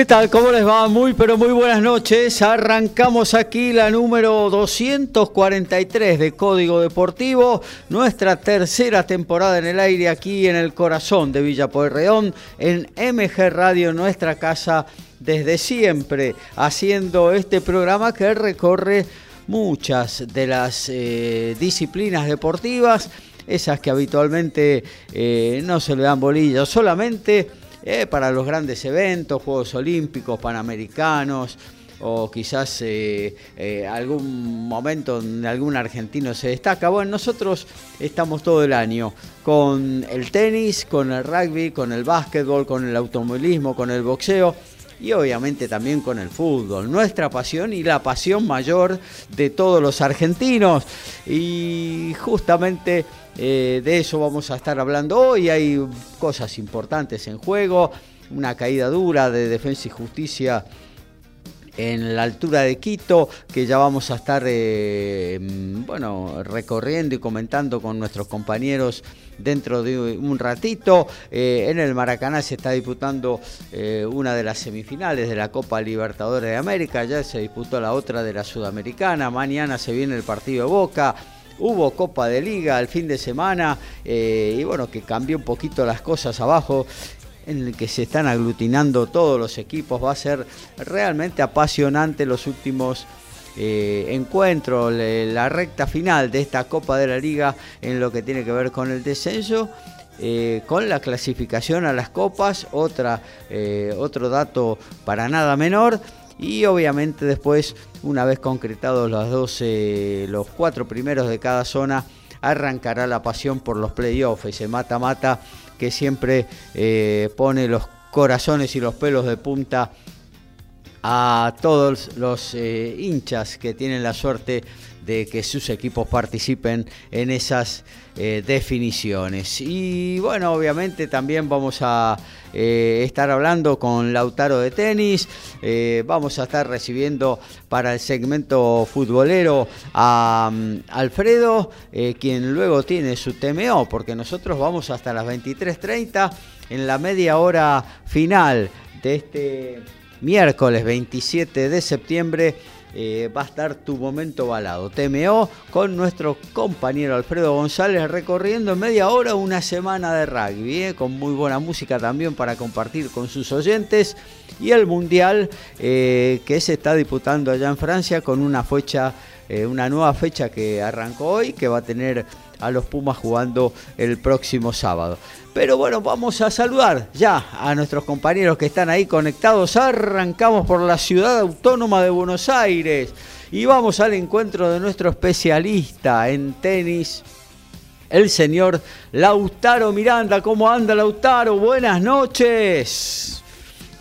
¿Qué tal? ¿Cómo les va? Muy, pero muy buenas noches. Arrancamos aquí la número 243 de Código Deportivo, nuestra tercera temporada en el aire aquí en el corazón de Villa Pueyrredón, en MG Radio, nuestra casa desde siempre, haciendo este programa que recorre muchas de las eh, disciplinas deportivas, esas que habitualmente eh, no se le dan bolillas, solamente eh, para los grandes eventos, Juegos Olímpicos, Panamericanos, o quizás eh, eh, algún momento donde algún argentino se destaca. Bueno, nosotros estamos todo el año con el tenis, con el rugby, con el básquetbol, con el automovilismo, con el boxeo y obviamente también con el fútbol, nuestra pasión y la pasión mayor de todos los argentinos. Y justamente eh, de eso vamos a estar hablando hoy. Hay cosas importantes en juego. Una caída dura de Defensa y Justicia en la altura de Quito, que ya vamos a estar eh, bueno, recorriendo y comentando con nuestros compañeros dentro de un ratito. Eh, en el Maracaná se está disputando una de las semifinales de la Copa Libertadores de América, ya se disputó la otra de la Sudamericana, mañana se viene el partido de Boca. Hubo Copa de Liga el fin de semana eh, y bueno, que cambió un poquito las cosas abajo en el que se están aglutinando todos los equipos. Va a ser realmente apasionante los últimos eh, encuentros, la recta final de esta Copa de la Liga en lo que tiene que ver con el descenso. Eh, con la clasificación a las copas, otra, otro dato para nada menor y obviamente después, una vez concretados los 12, los cuatro primeros de cada zona, arrancará la pasión por los playoffs, ese mata-mata que siempre eh, pone los corazones y los pelos de punta a todos los eh, hinchas que tienen la suerte que sus equipos participen en esas eh, definiciones. Y bueno, obviamente también vamos a eh, estar hablando con Lautaro de tenis, eh, vamos a estar recibiendo para el segmento futbolero a mm, Alfredo, quien luego tiene su TMO, porque nosotros vamos hasta las 23.30 en la media hora final de este miércoles 27 de septiembre eh, va a estar tu momento balado. TMO con nuestro compañero Alfredo González recorriendo en media hora una semana de rugby, eh, con muy buena música también para compartir con sus oyentes. Y el Mundial eh, que se está disputando allá en Francia con una fecha, una nueva fecha que arrancó hoy, que va a tener a los Pumas jugando el próximo sábado. Pero bueno, vamos a saludar ya a nuestros compañeros que están ahí conectados. Arrancamos por la ciudad autónoma de Buenos Aires y vamos al encuentro de nuestro especialista en tenis, el señor Lautaro Miranda. ¿Cómo anda Lautaro? Buenas noches.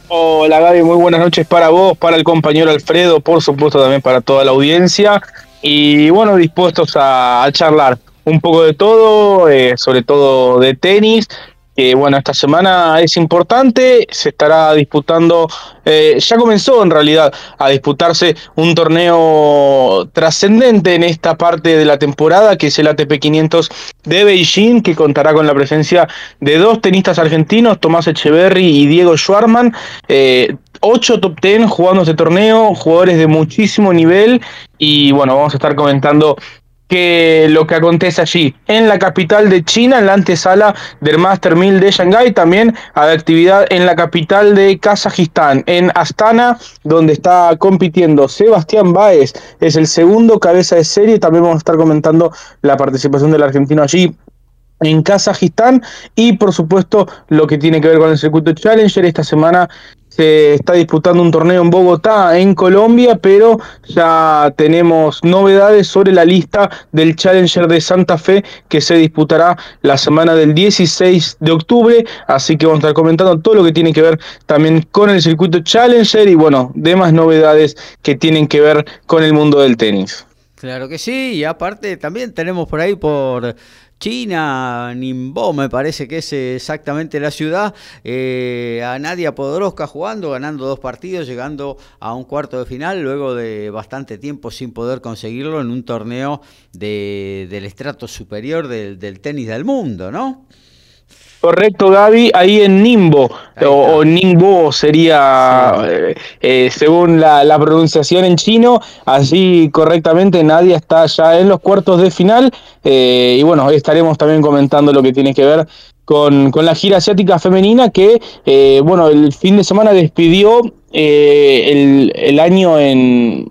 Hola Gaby, muy buenas noches para vos, para el compañero Alfredo, por supuesto también para toda la audiencia. Y bueno, dispuestos a, a charlar un poco de todo, eh, sobre todo de tenis. Que bueno, esta semana es importante, se estará disputando, eh, ya comenzó en realidad a disputarse un torneo trascendente en esta parte de la temporada, que es el ATP 500 de Beijing, que contará con la presencia de dos tenistas argentinos, Tomás Echeverry y Diego Schwarman. Eh, ocho top ten jugando este torneo, jugadores de muchísimo nivel y bueno, vamos a estar comentando que lo que acontece allí. En la capital de China, en la antesala del Master 1000 de Shanghái, también hay actividad en la capital de Kazajistán, en Astana, donde está compitiendo Sebastián Báez, es el segundo cabeza de serie, también vamos a estar comentando la participación del argentino allí en Kazajistán. Y por supuesto lo que tiene que ver con el circuito Challenger. Esta semana se está disputando un torneo en Bogotá, en Colombia, pero ya tenemos novedades sobre la lista del Challenger de Santa Fe que se disputará la semana del 16 de octubre, así que vamos a estar comentando todo lo que tiene que ver también con el circuito Challenger y bueno, demás novedades que tienen que ver con el mundo del tenis. Claro que sí, y aparte también tenemos por ahí por China, Nimbo me parece que es exactamente la ciudad, eh, a Nadia Podoroska jugando, ganando dos partidos, llegando a un cuarto de final, luego de bastante tiempo sin poder conseguirlo en un torneo de, del estrato superior del, del tenis del mundo, ¿no? Correcto, Gaby, ahí en Nimbo, o, Nimbo sería, eh, eh, según la, pronunciación en chino, así correctamente Nadia está ya en los cuartos de final, eh, y bueno, estaremos también comentando lo que tiene que ver con, con la gira asiática femenina que, bueno, el fin de semana despidió el, el año en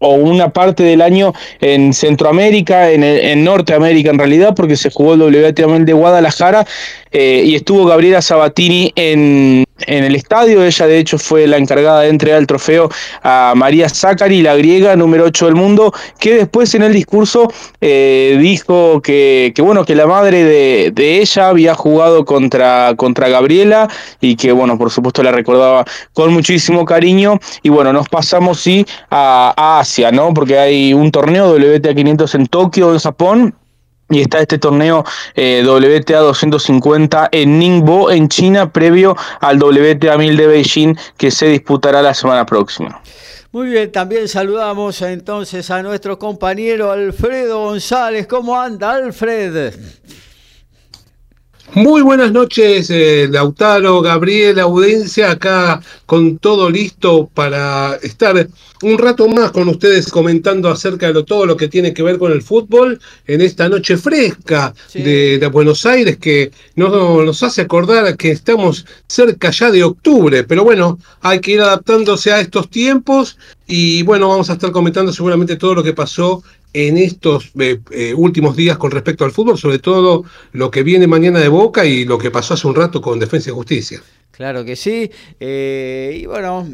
o una parte del año en Centroamérica, en, en Norteamérica en realidad, porque se jugó el WTA de Guadalajara eh, y estuvo Gabriela Sabatini en, en el estadio. Ella, de hecho, fue la encargada de entregar el trofeo a María Zacari, la griega, número 8 del mundo, que después en el discurso eh, dijo que, que, bueno, que la madre de, ella había jugado contra, contra Gabriela y que, bueno, por supuesto la recordaba con muchísimo cariño. Y bueno, nos pasamos, sí, a, a Asia, ¿no? Porque hay un torneo WTA 500 en Tokio, en Japón y está este torneo eh, WTA 250 en Ningbo, en China, previo al WTA 1000 de Beijing, que se disputará la semana próxima. Muy bien, también saludamos entonces a nuestro compañero Alfredo González. ¿Cómo anda, Alfred? Muy buenas noches, eh, Lautaro, Gabriel, audiencia, acá con todo listo para estar un rato más con ustedes comentando acerca de todo lo que tiene que ver con el fútbol en esta noche fresca de, Buenos Aires que nos, nos hace acordar que estamos cerca ya de octubre, pero bueno, hay que ir adaptándose a estos tiempos y bueno, vamos a estar comentando seguramente todo lo que pasó en estos eh, eh, últimos días con respecto al fútbol, sobre todo lo que viene mañana de Boca y lo que pasó hace un rato con Defensa y Justicia. Claro que sí. Eh, y bueno,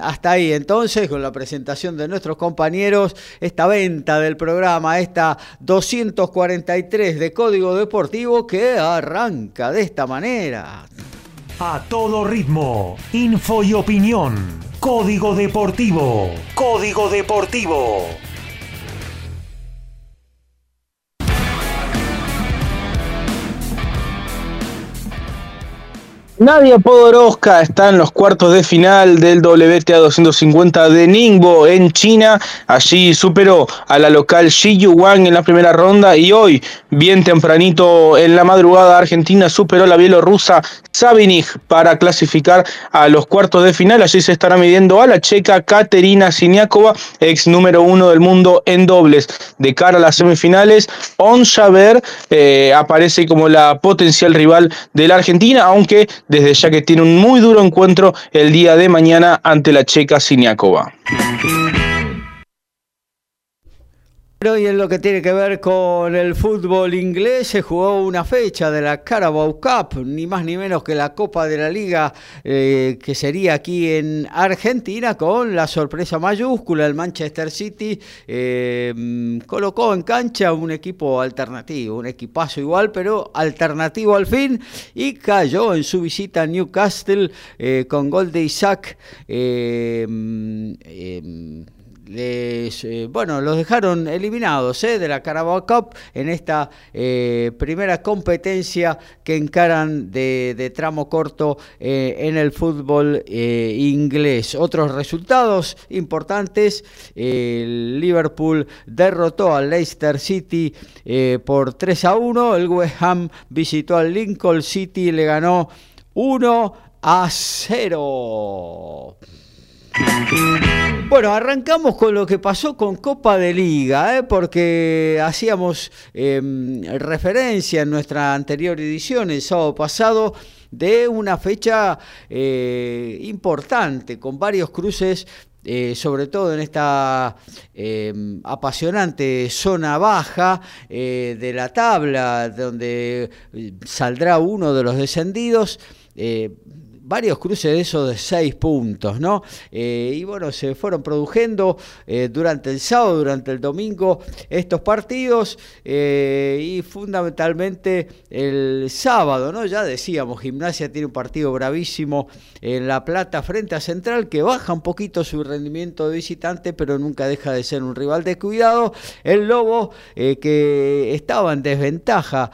hasta ahí entonces con la presentación de nuestros compañeros, esta venta del programa, esta 243 de Código Deportivo que arranca de esta manera. A todo ritmo, info y opinión. Código Deportivo. Código Deportivo. Nadia Podoroska está en los cuartos de final del WTA 250 de Ningbo en China. Allí superó a la local Xi Wang en la primera ronda y hoy, bien tempranito en la madrugada, Argentina superó a la bielorrusa Sabinig para clasificar a los cuartos de final. Allí se estará midiendo a la checa Katerina Siniakova, ex número uno del mundo en dobles. De cara a las semifinales, On eh, aparece como la potencial rival de la Argentina, aunque desde ya que tiene un muy duro encuentro el día de mañana ante la checa Siniakova. Y en lo que tiene que ver con el fútbol inglés, se jugó una fecha de la Carabao Cup, ni más ni menos que la Copa de la Liga, eh, que sería aquí en Argentina, con la sorpresa mayúscula. El Manchester City eh, colocó en cancha un equipo alternativo, un equipazo igual, pero alternativo al fin, y cayó en su visita a Newcastle eh, con gol de Isaac les, eh, bueno, los dejaron eliminados eh, de la Carabao Cup en esta eh, primera competencia que encaran de, tramo corto en el fútbol inglés. Otros resultados importantes, el Liverpool derrotó al Leicester City por 3 a 1, el West Ham visitó al Lincoln City y le ganó 1 a 0. Bueno, arrancamos con lo que pasó con Copa de Liga, ¿eh? porque hacíamos em, referencia en nuestra anterior edición, el sábado pasado, de una fecha eh, importante, con varios cruces eh, sobre todo en esta eh, apasionante zona baja de la tabla, donde saldrá uno de los descendidos varios cruces de esos de seis puntos, ¿no? Eh, y bueno, se fueron produciendo eh, durante el sábado, durante el domingo, estos partidos eh, y fundamentalmente el sábado, ¿no? Ya decíamos, Gimnasia tiene un partido bravísimo en La Plata frente a Central que baja un poquito su rendimiento de visitante, pero nunca deja de ser un rival de cuidado. El Lobo, que estaba en desventaja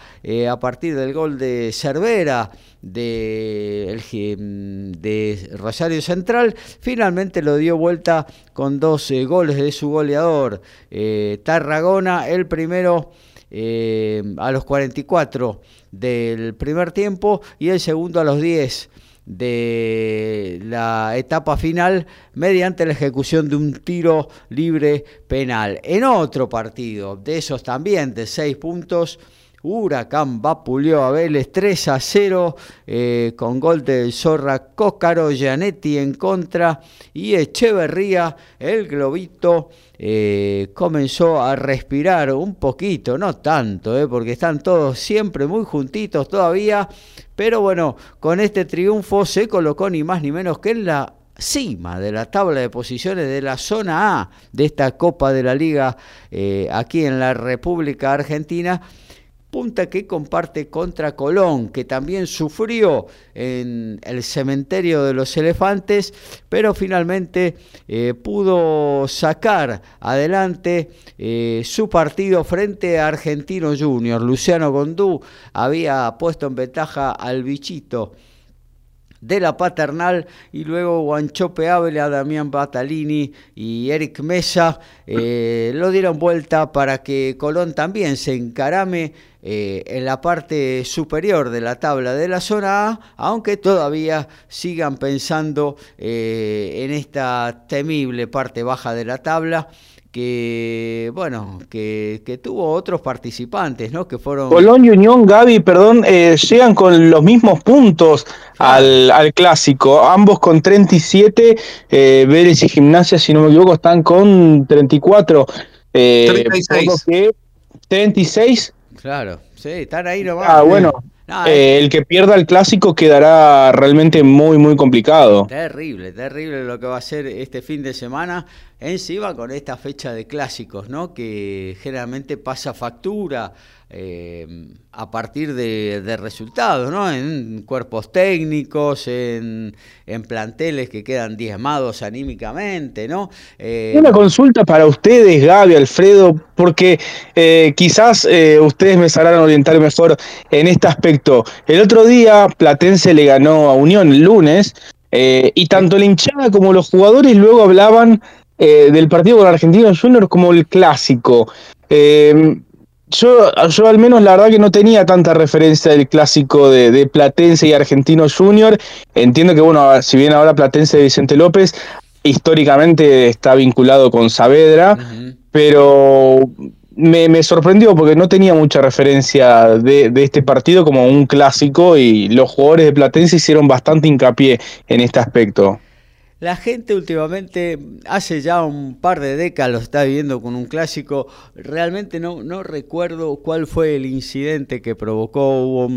a partir del gol de Cervera, de, el, de Rosario Central, finalmente lo dio vuelta con dos goles de su goleador, eh, Tarragona, el primero eh, a los 44 del primer tiempo y el segundo a los 10 de la etapa final mediante la ejecución de un tiro libre penal. En otro partido, de esos también de seis puntos, Huracán vapuleó a Vélez 3 a 0 eh, con gol del Zorra Cócaro, Gianetti en contra y Echeverría, el globito, eh, comenzó a respirar un poquito, no tanto, eh, porque están todos siempre muy juntitos todavía, pero bueno, con este triunfo se colocó ni más ni menos que en la cima de la tabla de posiciones de la zona A de esta Copa de la Liga aquí en la República Argentina punta que comparte contra Colón, que también sufrió en el cementerio de los elefantes, pero finalmente eh, pudo sacar adelante eh, su partido frente a Argentino Junior. Luciano Gondú había puesto en ventaja al bichito de la paternal y luego Guanchope Ávila, Damián Batalini y Eric Mesa eh, lo dieron vuelta para que Colón también se encarame eh, en la parte superior de la tabla de la zona A, aunque todavía sigan pensando eh, en esta temible parte baja de la tabla que bueno que, tuvo otros participantes no que fueron Colón y Unión Gaby perdón eh, llegan con los mismos puntos al, clásico. Ambos con 37 eh, Vélez y Gimnasia si no me equivoco están con 34 eh, 36 36 claro sí están ahí nomás ah bueno eh, el que pierda el clásico quedará realmente muy, muy complicado. Terrible, terrible lo que va a ser este fin de semana. Encima con esta fecha de clásicos, ¿no? Que generalmente pasa factura eh, a partir de, resultados, ¿no? En cuerpos técnicos, en, planteles que quedan diezmados anímicamente, ¿no? Eh, Una consulta para ustedes, Gaby, Alfredo, porque eh, quizás ustedes me sabrán orientar mejor en este aspecto. El otro día Platense le ganó a Unión el lunes y tanto la hinchada como los jugadores luego hablaban del partido con Argentinos Juniors como el clásico. Eh, yo, yo al menos la verdad que no tenía tanta referencia del clásico de, Platense y Argentino Junior. Entiendo que, bueno, si bien ahora Platense de Vicente López, históricamente está vinculado con Saavedra, pero me, sorprendió porque no tenía mucha referencia de, de, este partido como un clásico y los jugadores de Platense hicieron bastante hincapié en este aspecto. La gente últimamente, hace ya un par de décadas, lo está viviendo con un clásico. Realmente no, no recuerdo cuál fue el incidente que provocó. Hubo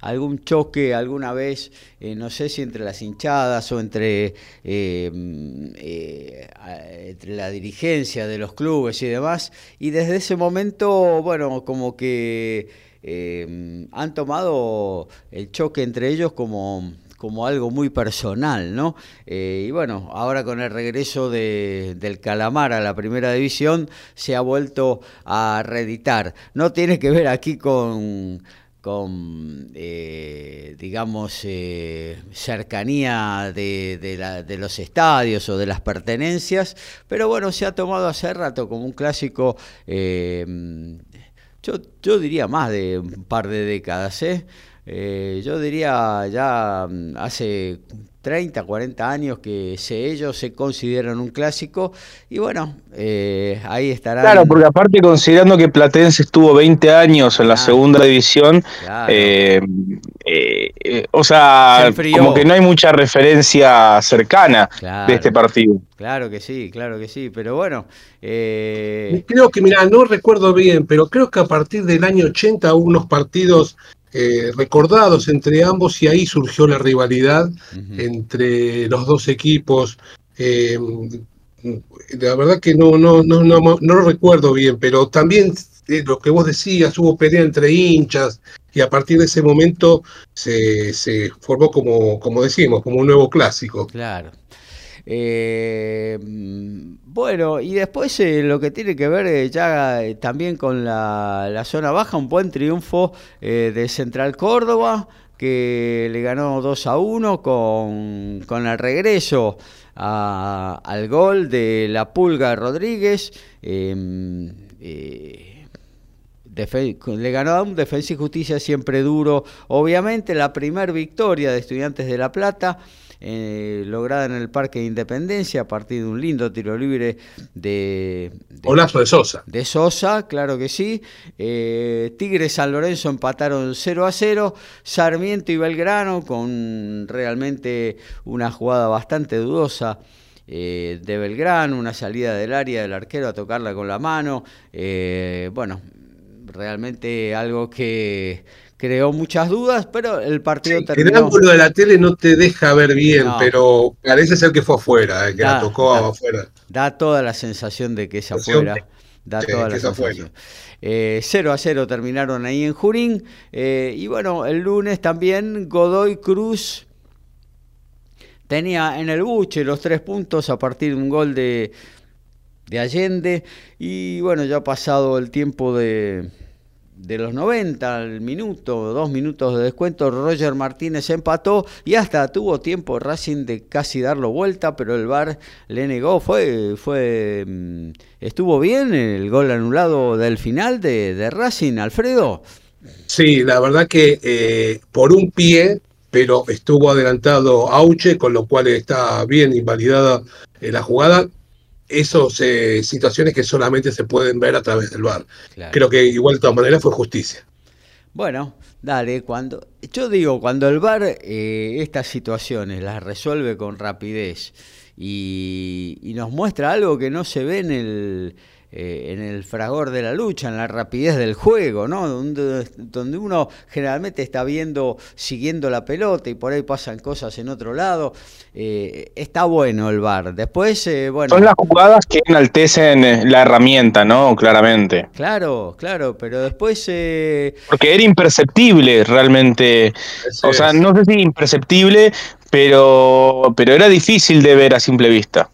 algún choque alguna vez, eh, no sé si entre las hinchadas o entre, eh, eh, entre la dirigencia de los clubes y demás. Y desde ese momento, bueno, como que han tomado el choque entre ellos como como algo muy personal, ¿no? Eh, y bueno, ahora con el regreso de, del Calamar a la primera división se ha vuelto a reeditar. No tiene que ver aquí con eh, digamos, eh, cercanía de, de, los estadios o de las pertenencias, pero bueno, se ha tomado hace rato como un clásico, yo, yo diría más de un par de décadas, ¿eh? Yo diría ya mm, hace 30, 40 años que se, ellos se consideran un clásico y bueno, eh, ahí estará. Claro, porque aparte considerando que Platense estuvo 20 años en la segunda división, eh, eh, o sea, como que no hay mucha referencia cercana de este partido. Claro que sí, claro que sí, pero bueno. Creo que, mira, no recuerdo bien, pero creo que a partir del año 80 hubo unos partidos eh, recordados entre ambos y ahí surgió la rivalidad entre los dos equipos. Eh, la verdad que no, no, no, no, no lo recuerdo bien, pero también eh, lo que vos decías, hubo pelea entre hinchas y a partir de ese momento se, se formó como, como decimos, como un nuevo clásico. Claro. Bueno, y después eh, lo que tiene que ver eh, ya eh, también con la, zona baja, un buen triunfo de Central Córdoba, que le ganó 2 a 1 con, con el regreso al gol de la Pulga Rodríguez. Em, le ganó a un Defensa y Justicia siempre duro. Obviamente la primer victoria de Estudiantes de La Plata eh, lograda en el Parque de Independencia a partir de un lindo tiro libre de... de de Sosa. De Sosa, claro que sí. Eh, Tigre San Lorenzo empataron 0 a 0. Sarmiento y Belgrano con realmente una jugada bastante dudosa. Eh, de Belgrano, una salida del área del arquero a tocarla con la mano. bueno, realmente algo que creó muchas dudas, pero el partido terminó. El ángulo de la tele no te deja ver bien, pero parece ser que fue afuera, eh, que la tocó afuera. Da toda la sensación de que es afuera. Da toda la sensación. Eh, 0 a 0 terminaron ahí en Jurín. Eh, y bueno, el lunes también Godoy Cruz tenía en el buche los tres puntos a partir de un gol de, de Allende. Y bueno, ya ha pasado el tiempo de, de los 90 al minuto, dos minutos de descuento, Roger Martínez empató y hasta tuvo tiempo Racing de casi darlo vuelta, pero el VAR le negó. Fue, fue, mm, estuvo bien el gol anulado del final de, Racing, Alfredo. Sí, la verdad que eh, por un pie, pero estuvo adelantado Auche, con lo cual está bien invalidada eh, la jugada esas eh, situaciones que solamente se pueden ver a través del bar. Creo que igual de todas maneras fue justicia. Bueno, dale, cuando yo digo, cuando el bar eh, estas situaciones las resuelve con rapidez y, y nos muestra algo que no se ve en el eh, en el fragor de la lucha, en la rapidez del juego, ¿no? Donde, donde, uno generalmente está viendo, siguiendo la pelota y por ahí pasan cosas en otro lado. Eh, está bueno el bar. Después, eh, bueno. Son las jugadas que enaltecen la herramienta, ¿no? Claramente. Claro, claro, pero después. Porque era imperceptible realmente. o sea, no sé si imperceptible, pero, pero era difícil de ver a simple vista.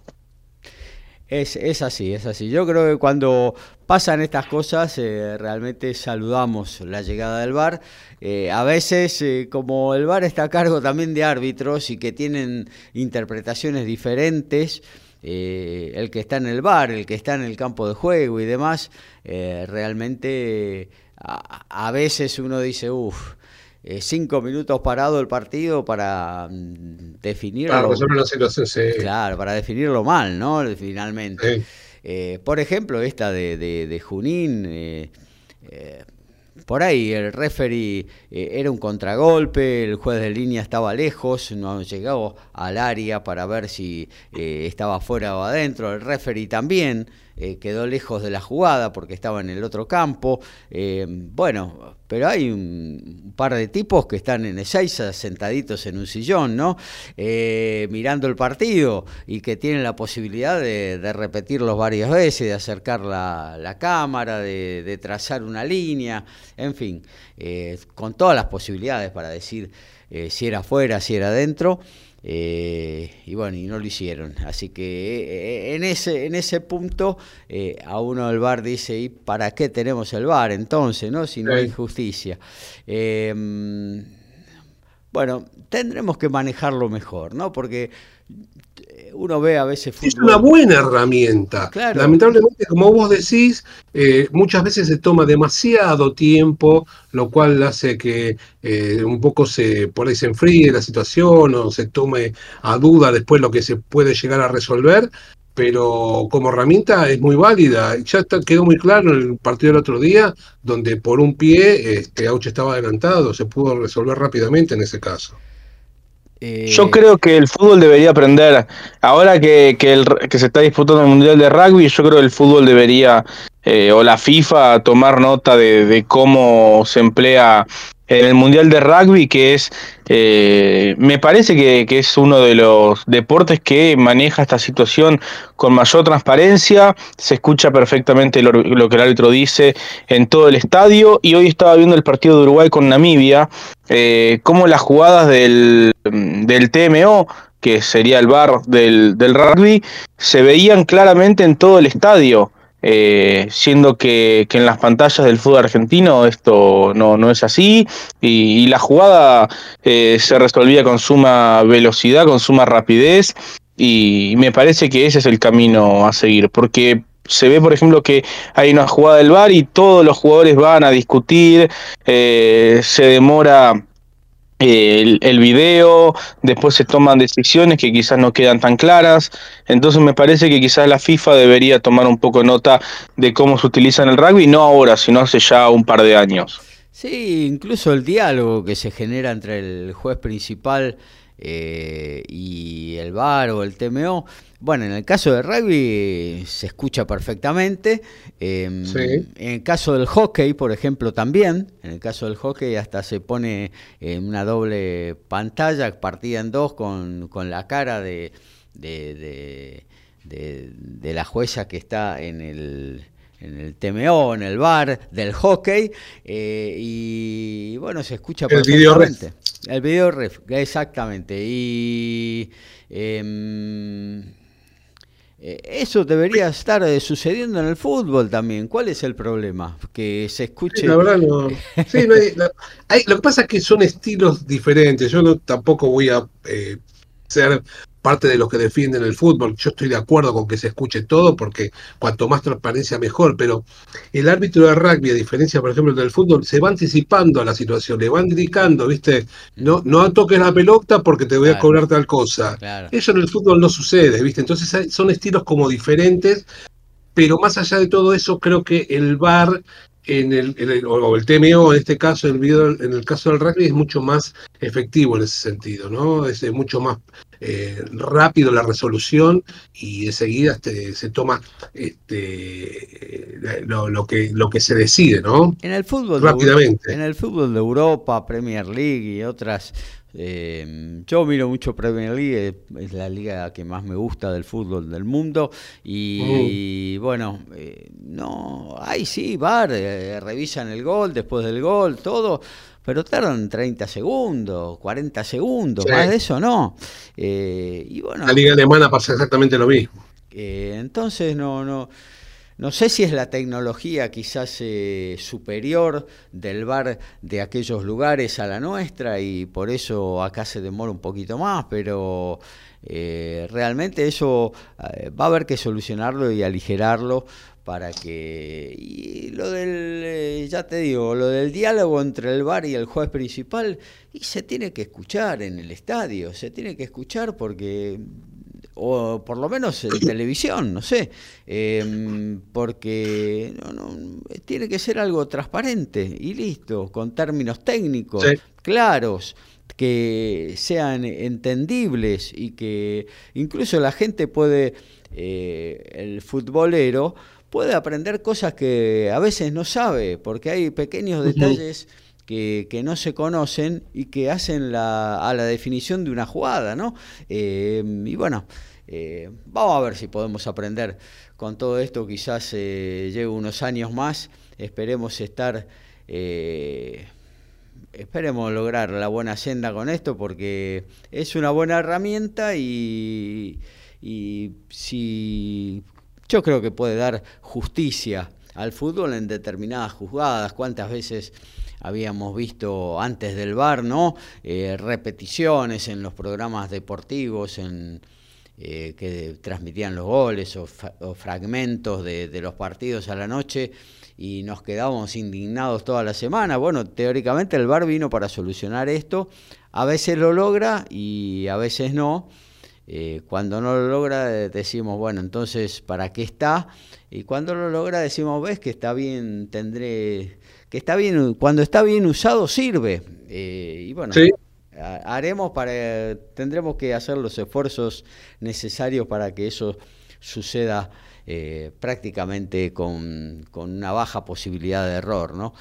Es, es, así, es así. Yo creo que cuando pasan estas cosas eh, realmente saludamos la llegada del VAR. Eh, a veces, eh, como el VAR está a cargo también de árbitros y que tienen interpretaciones diferentes, el que está en el VAR, el que está en el campo de juego y demás, realmente a, a, veces uno dice, uff, eh, cinco minutos parado el partido para mm, definirlo. Claro, para definirlo mal, ¿no? Finalmente. Eh, por ejemplo, esta de, de, Junín. Eh, por ahí el referee era un contragolpe, el juez de línea estaba lejos, no llegado al área para ver si estaba fuera o adentro, el referee también eh, quedó lejos de la jugada porque estaba en el otro campo. Eh, bueno, pero hay un, par de tipos que están en Ezeiza sentaditos en un sillón, ¿no? Eh, mirando el partido y que tienen la posibilidad de, repetirlos varias veces, de acercar la, cámara, de, de, trazar una línea, en fin, con todas las posibilidades para decir si era afuera, si era adentro. Eh, y bueno, y no lo hicieron. Así que eh, en, ese, en ese punto eh, a uno el bar dice, ¿y para qué tenemos el bar entonces, no? si no hay justicia? bueno, tendremos que manejarlo mejor, ¿no? Porque uno ve a veces Es una buena herramienta. Lamentablemente, como vos decís, eh, muchas veces se toma demasiado tiempo, lo cual hace que eh, un poco se por ahí se enfríe la situación o se tome a duda después lo que se puede llegar a resolver. Pero como herramienta es muy válida. Ya quedó muy claro en el partido del otro día, donde por un pie este, Auche estaba adelantado, se pudo resolver rápidamente en ese caso. Eh, yo creo que el fútbol debería aprender, ahora que, que, se está disputando el Mundial de Rugby, yo creo que el fútbol debería, eh, o la FIFA, tomar nota de, de cómo se emplea en el Mundial de Rugby, que es, eh, me parece que, es uno de los deportes que maneja esta situación con mayor transparencia, se escucha perfectamente lo, que el árbitro dice en todo el estadio, y hoy estaba viendo el partido de Uruguay con Namibia, eh, como las jugadas del, del TMO, que sería el bar del, del rugby, se veían claramente en todo el estadio. Eh, siendo que, en las pantallas del fútbol argentino esto no, no es así y, la jugada eh, se resolvía con suma velocidad, con suma rapidez y me parece que ese es el camino a seguir porque se ve, por ejemplo, que hay una jugada del bar y todos los jugadores van a discutir, eh, se demora el, el, video, después se toman decisiones que quizás no quedan tan claras. Entonces me parece que quizás la FIFA debería tomar un poco nota de cómo se utiliza en el rugby, no ahora, sino hace ya un par de años. Sí, incluso el diálogo que se genera entre el juez principal eh, y el VAR o el TMO. Bueno, en el caso del rugby se escucha perfectamente. Em, en el caso del hockey, por ejemplo, también. En el caso del hockey hasta se pone en una doble pantalla partida en dos con, la cara de, de, la jueza que está en el, en el TMO, en el bar del hockey, eh, y bueno, se escucha perfectamente. El video ref, exactamente. Y em, eh, eso debería estar eh, sucediendo en el fútbol también. ¿Cuál es el problema? Que se escuche. la verdad no. Sí, no hay, lo que pasa es que son estilos diferentes. Yo no tampoco voy a eh, ser parte de los que defienden el fútbol. Yo estoy de acuerdo con que se escuche todo, porque cuanto más transparencia mejor, pero el árbitro de rugby, a diferencia, por ejemplo, del fútbol, se va anticipando a la situación, le va indicando, ¿viste? No, no toques la pelota porque te voy a cobrar tal cosa. Eso en el fútbol no sucede, ¿viste? Entonces son estilos como diferentes, pero más allá de todo eso, creo que el VAR en el, o el TMO en este caso, el video, en el caso del rugby es mucho más efectivo en ese sentido, ¿no? Es mucho más eh, rápido la resolución y enseguida este, se toma este, lo, que, lo que se decide, ¿no? En el fútbol rápidamente. en el fútbol de Europa, Premier League y otras eh, yo miro mucho Premier League, es la liga que más me gusta del fútbol del mundo. Y, bueno, eh, no, ahí sí, VAR, revisan el gol después del gol, todo pero tardan 30 segundos, 40 segundos, más de eso no. Eh, y bueno, la liga alemana pasa exactamente lo mismo. Eh, entonces no, no, no sé si es la tecnología quizás eh, superior del bar de aquellos lugares a la nuestra y por eso acá se demora un poquito más, pero realmente eso va a haber que solucionarlo y aligerarlo para que y lo del eh, ya te digo lo del diálogo entre el bar y el juez principal y se tiene que escuchar en el estadio se tiene que escuchar porque o por lo menos en televisión no sé em, porque no, no, tiene que ser algo transparente y listo con términos técnicos claros que sean entendibles y que incluso la gente puede eh, el futbolero puede aprender cosas que a veces no sabe, porque hay pequeños detalles que, no se conocen y que hacen la, a la definición de una jugada, ¿no? Eh, y bueno, eh, vamos a ver si podemos aprender con todo esto, quizás eh, lleve unos años más, esperemos estar... Esperemos lograr la buena senda con esto porque es una buena herramienta y, y si yo creo que puede dar justicia al fútbol en determinadas jugadas. ¿Cuántas veces habíamos visto antes del bar, ¿no? Eh, repeticiones en los programas deportivos, en eh, que transmitían los goles o, fragmentos de, de, los partidos a la noche y nos quedábamos indignados toda la semana. Bueno, teóricamente el bar vino para solucionar esto. A veces lo logra y a veces no. Eh, cuando no lo logra decimos, bueno, entonces, ¿para qué está? Y cuando lo logra decimos, ves que está bien, tendré, que está bien, cuando está bien usado sirve. Eh, y bueno, haremos para, tendremos que hacer los esfuerzos necesarios para que eso suceda eh, prácticamente con, una baja posibilidad de error, ¿no?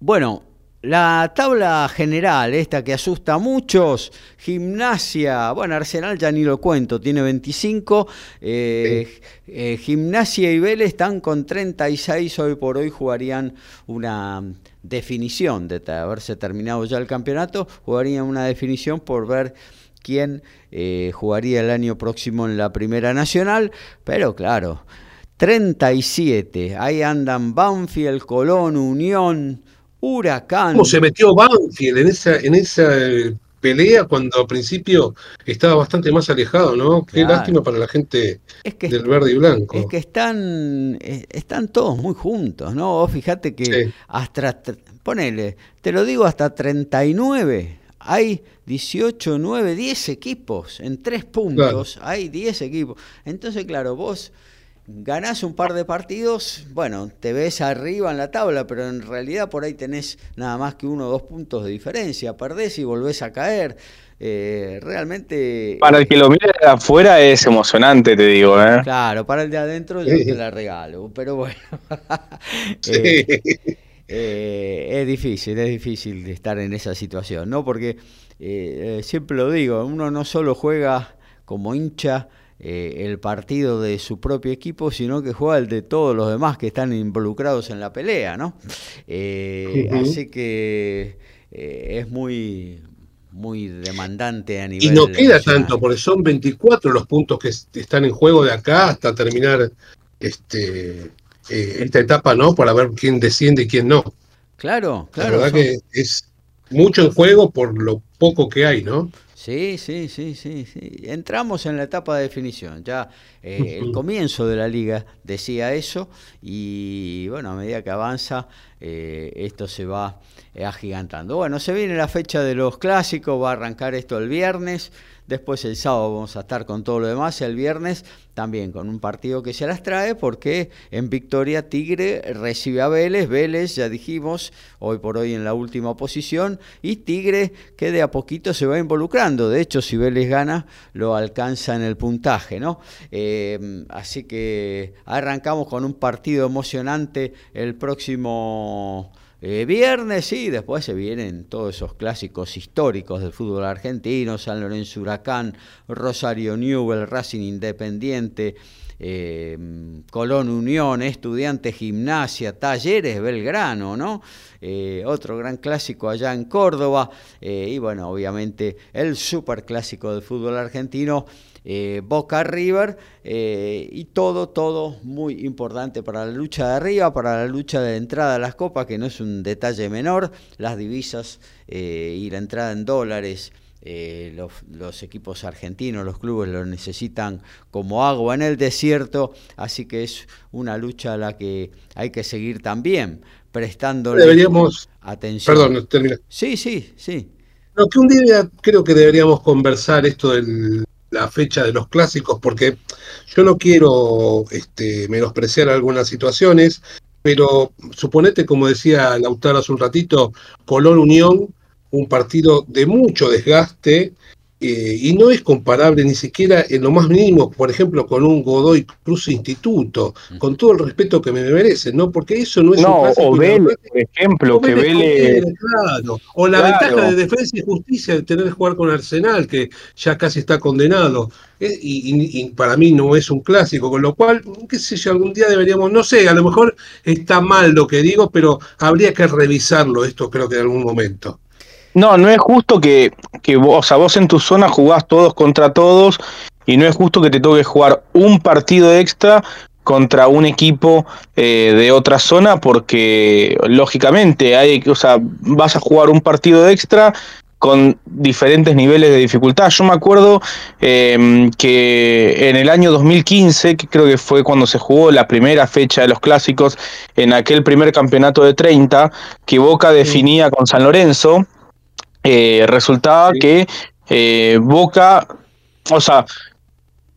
bueno, la tabla general, esta que asusta a muchos, gimnasia, bueno, Arsenal ya ni lo cuento, tiene 25, eh, eh, gimnasia y Vélez están con 36, hoy por hoy jugarían una definición de haberse terminado ya el campeonato, jugarían una definición por ver quién eh, jugaría el año próximo en la Primera Nacional, pero claro, 37, ahí andan Banfield, Colón, Unión, Huracán. ¿Cómo se metió Banfield en esa, en esa eh, pelea cuando al principio estaba bastante más alejado, ¿no? Qué lástima para la gente del verde y blanco. Es que están, eh, están todos muy juntos, ¿no? fíjate que hasta, ponele, te lo digo, hasta 39 hay 18, 9, 10 equipos en tres puntos, hay 10 equipos. Entonces, claro, vos ganás un par de partidos, bueno, te ves arriba en la tabla, pero en realidad por ahí tenés nada más que uno o dos puntos de diferencia, perdés y volvés a caer. Eh, realmente... Para el que lo mire de afuera es emocionante, te digo. ¿eh? Claro, para el de adentro yo te la regalo, pero bueno. Eh, eh, es difícil, es difícil estar en esa situación, ¿no? Porque siempre lo digo, uno no solo juega como hincha, eh, el partido de su propio equipo, sino que juega el de todos los demás que están involucrados en la pelea, ¿no? Eh, así que eh, es muy, muy demandante a nivel. Y no queda tanto, porque son 24 los puntos que están en juego de acá hasta terminar este, esta etapa, ¿no? Para ver quién desciende y quién no. Claro, claro. La verdad que es mucho en juego por lo poco que hay, ¿no? Sí, sí, sí, sí, sí. Entramos en la etapa de definición. Ya eh, el comienzo de la liga decía eso y bueno, a medida que avanza eh, esto se va eh, agigantando. Bueno, se viene la fecha de los clásicos, va a arrancar esto el viernes. Después el sábado vamos a estar con todo lo demás. El viernes también con un partido que se las trae porque en Victoria Tigre recibe a Vélez. Vélez, ya dijimos, hoy por hoy en la última posición. Y Tigre que de a poquito se va involucrando. De hecho, si Vélez gana, lo alcanza en el puntaje, ¿no? Eh, así que arrancamos con un partido emocionante el próximo eh, viernes, sí, después se vienen todos esos clásicos históricos del fútbol argentino, San Lorenzo Huracán, Rosario Newell, Racing Independiente, eh, Colón Unión, Estudiantes Gimnasia, Talleres Belgrano, ¿no? Eh, otro gran clásico allá en Córdoba, y bueno, obviamente el super clásico del fútbol argentino. Eh, Boca River eh, y todo, todo muy importante para la lucha de arriba, para la lucha de entrada a las copas, que no es un detalle menor, las divisas eh, y la entrada en dólares. Los, equipos argentinos, los clubes lo necesitan como agua en el desierto, así que es una lucha a la que hay que seguir también, prestando atención. Perdón, termina. Sí, sí, sí. Lo que un día creo que deberíamos conversar esto del la fecha de los clásicos, porque yo no quiero este, menospreciar algunas situaciones, pero suponete, como decía Lautaro hace un ratito, Colón Unión, un partido de mucho desgaste, eh, y no es comparable ni siquiera en lo más mínimo, por ejemplo, con un Godoy Cruz Instituto, con todo el respeto que me merecen, ¿no? Porque eso no es no, O Vélez, por ejemplo, que Vélez... O la ventaja de defensa y justicia de tener que jugar con Arsenal, que ya casi está condenado. Eh, y, para mí no es un clásico, con lo cual, qué sé yo, algún día deberíamos, no sé, a lo mejor está mal lo que digo, pero habría que revisarlo esto creo que en algún momento. No, no es justo que, que vos, o sea, vos en tu zona jugás todos contra todos y no es justo que te toque jugar un partido extra contra un equipo eh, de otra zona porque lógicamente hay, o sea, vas a jugar un partido extra con diferentes niveles de dificultad. Yo me acuerdo em, que en el año 2015, que creo que fue cuando se jugó la primera fecha de los clásicos, en aquel primer campeonato de 30, que Boca definía con San Lorenzo, eh, resultaba que eh, Boca, o sea,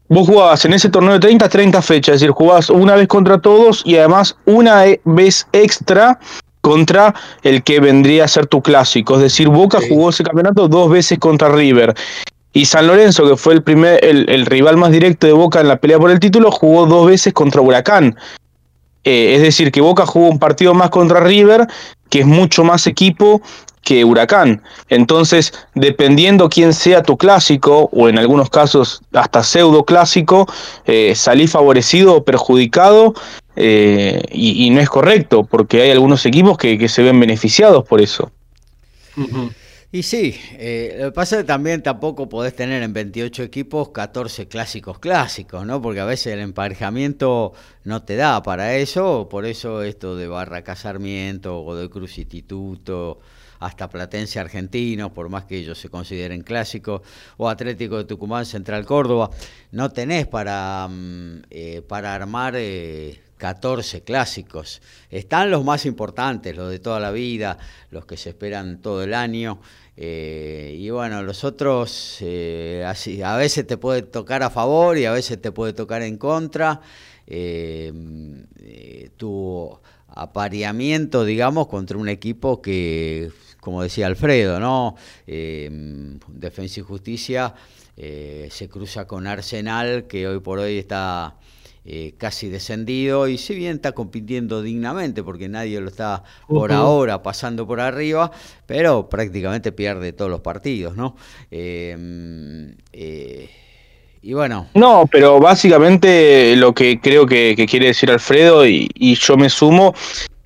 vos jugabas en ese torneo de 30, 30 fechas, es decir, jugabas una vez contra todos y además una e, vez extra contra el que vendría a ser tu clásico. Es decir, Boca jugó ese campeonato dos veces contra River. Y San Lorenzo, que fue el, primer, el, rival más directo de Boca en la pelea por el título, jugó dos veces contra Huracán. Eh, es decir, que Boca jugó un partido más contra River, que es mucho más equipo que Huracán. Entonces, dependiendo quién sea tu clásico, o en algunos casos hasta pseudo clásico, eh, salí favorecido o perjudicado eh, y, no es correcto, porque hay algunos equipos que, se ven beneficiados por eso. Y sí, eh, lo que pasa es que también tampoco podés tener en 28 equipos 14 clásicos clásicos, ¿no? Porque a veces el emparejamiento no te da para eso, por eso esto de Barra Casarmiento, o de Cruz Instituto, hasta Platense Argentino, por más que ellos se consideren clásicos, o Atlético de Tucumán, Central Córdoba, no tenés para, mm, eh, para armar... 14 clásicos. Están los más importantes, los de toda la vida, los que se esperan todo el año. Eh, y bueno, los otros eh, a veces te puede tocar a favor y a veces te puede tocar en contra. Eh, tu apareamiento, digamos, contra un equipo que, como decía Alfredo, ¿no? Defensa y Justicia se cruza con Arsenal, que hoy por hoy está eh, casi descendido y si bien está compitiendo dignamente porque nadie lo está por ahora pasando por arriba, pero prácticamente pierde todos los partidos, ¿no? Eh, eh, y bueno. No, pero básicamente lo que creo que, quiere decir Alfredo y, y, yo me sumo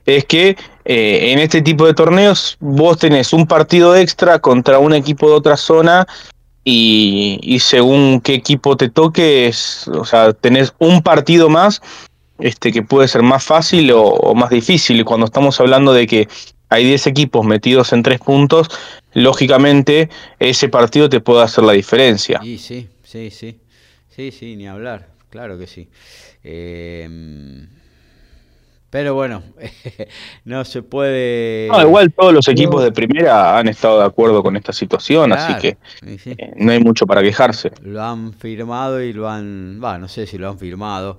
es que en este tipo de torneos vos tenés un partido extra contra un equipo de otra zona y, según qué equipo te toque, o sea, tenés un partido más este, que puede ser más fácil o, más difícil. Y cuando estamos hablando de que hay 10 equipos metidos en tres puntos, lógicamente ese partido te puede hacer la diferencia. Sí, sí, sí, sí, sí, sí, ni hablar, claro que sí. Eh, pero bueno, no se puede. No, igual todos los equipos de primera han estado de acuerdo con esta situación, así que eh, no hay mucho para quejarse. Lo han firmado y lo han. Va, no sé si lo han firmado.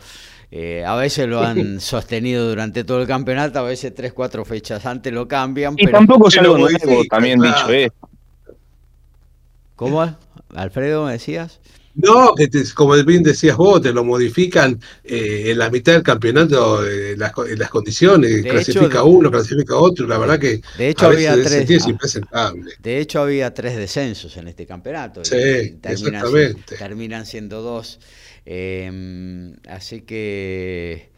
Eh, a veces lo han sostenido durante todo el campeonato, a veces tres, cuatro fechas antes lo cambian. Y tampoco es algo nuevo, también dicho esto. ¿Cómo? Alfredo, ¿me decías? No, que como bien decías vos, te lo modifican eh, en la mitad del campeonato, eh, las, las, condiciones, clasifica uno, clasifica otro, la verdad que de hecho había tres, ah, De hecho había tres descensos en este campeonato. Sí, terminan, exactamente. terminan siendo dos. Em, así que,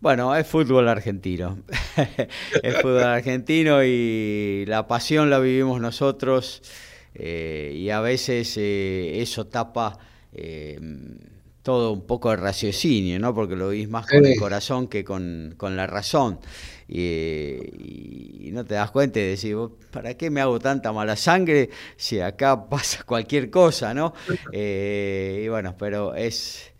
bueno, es fútbol argentino. es fútbol argentino y la pasión la vivimos nosotros. Eh, y a veces eso tapa eh, todo un poco de raciocinio, ¿no? Porque lo vís más con el corazón que con, la razón. Y, no te das cuenta y decís, ¿para qué me hago tanta mala sangre si acá pasa cualquier cosa, ¿no? Eh, y bueno, pero es,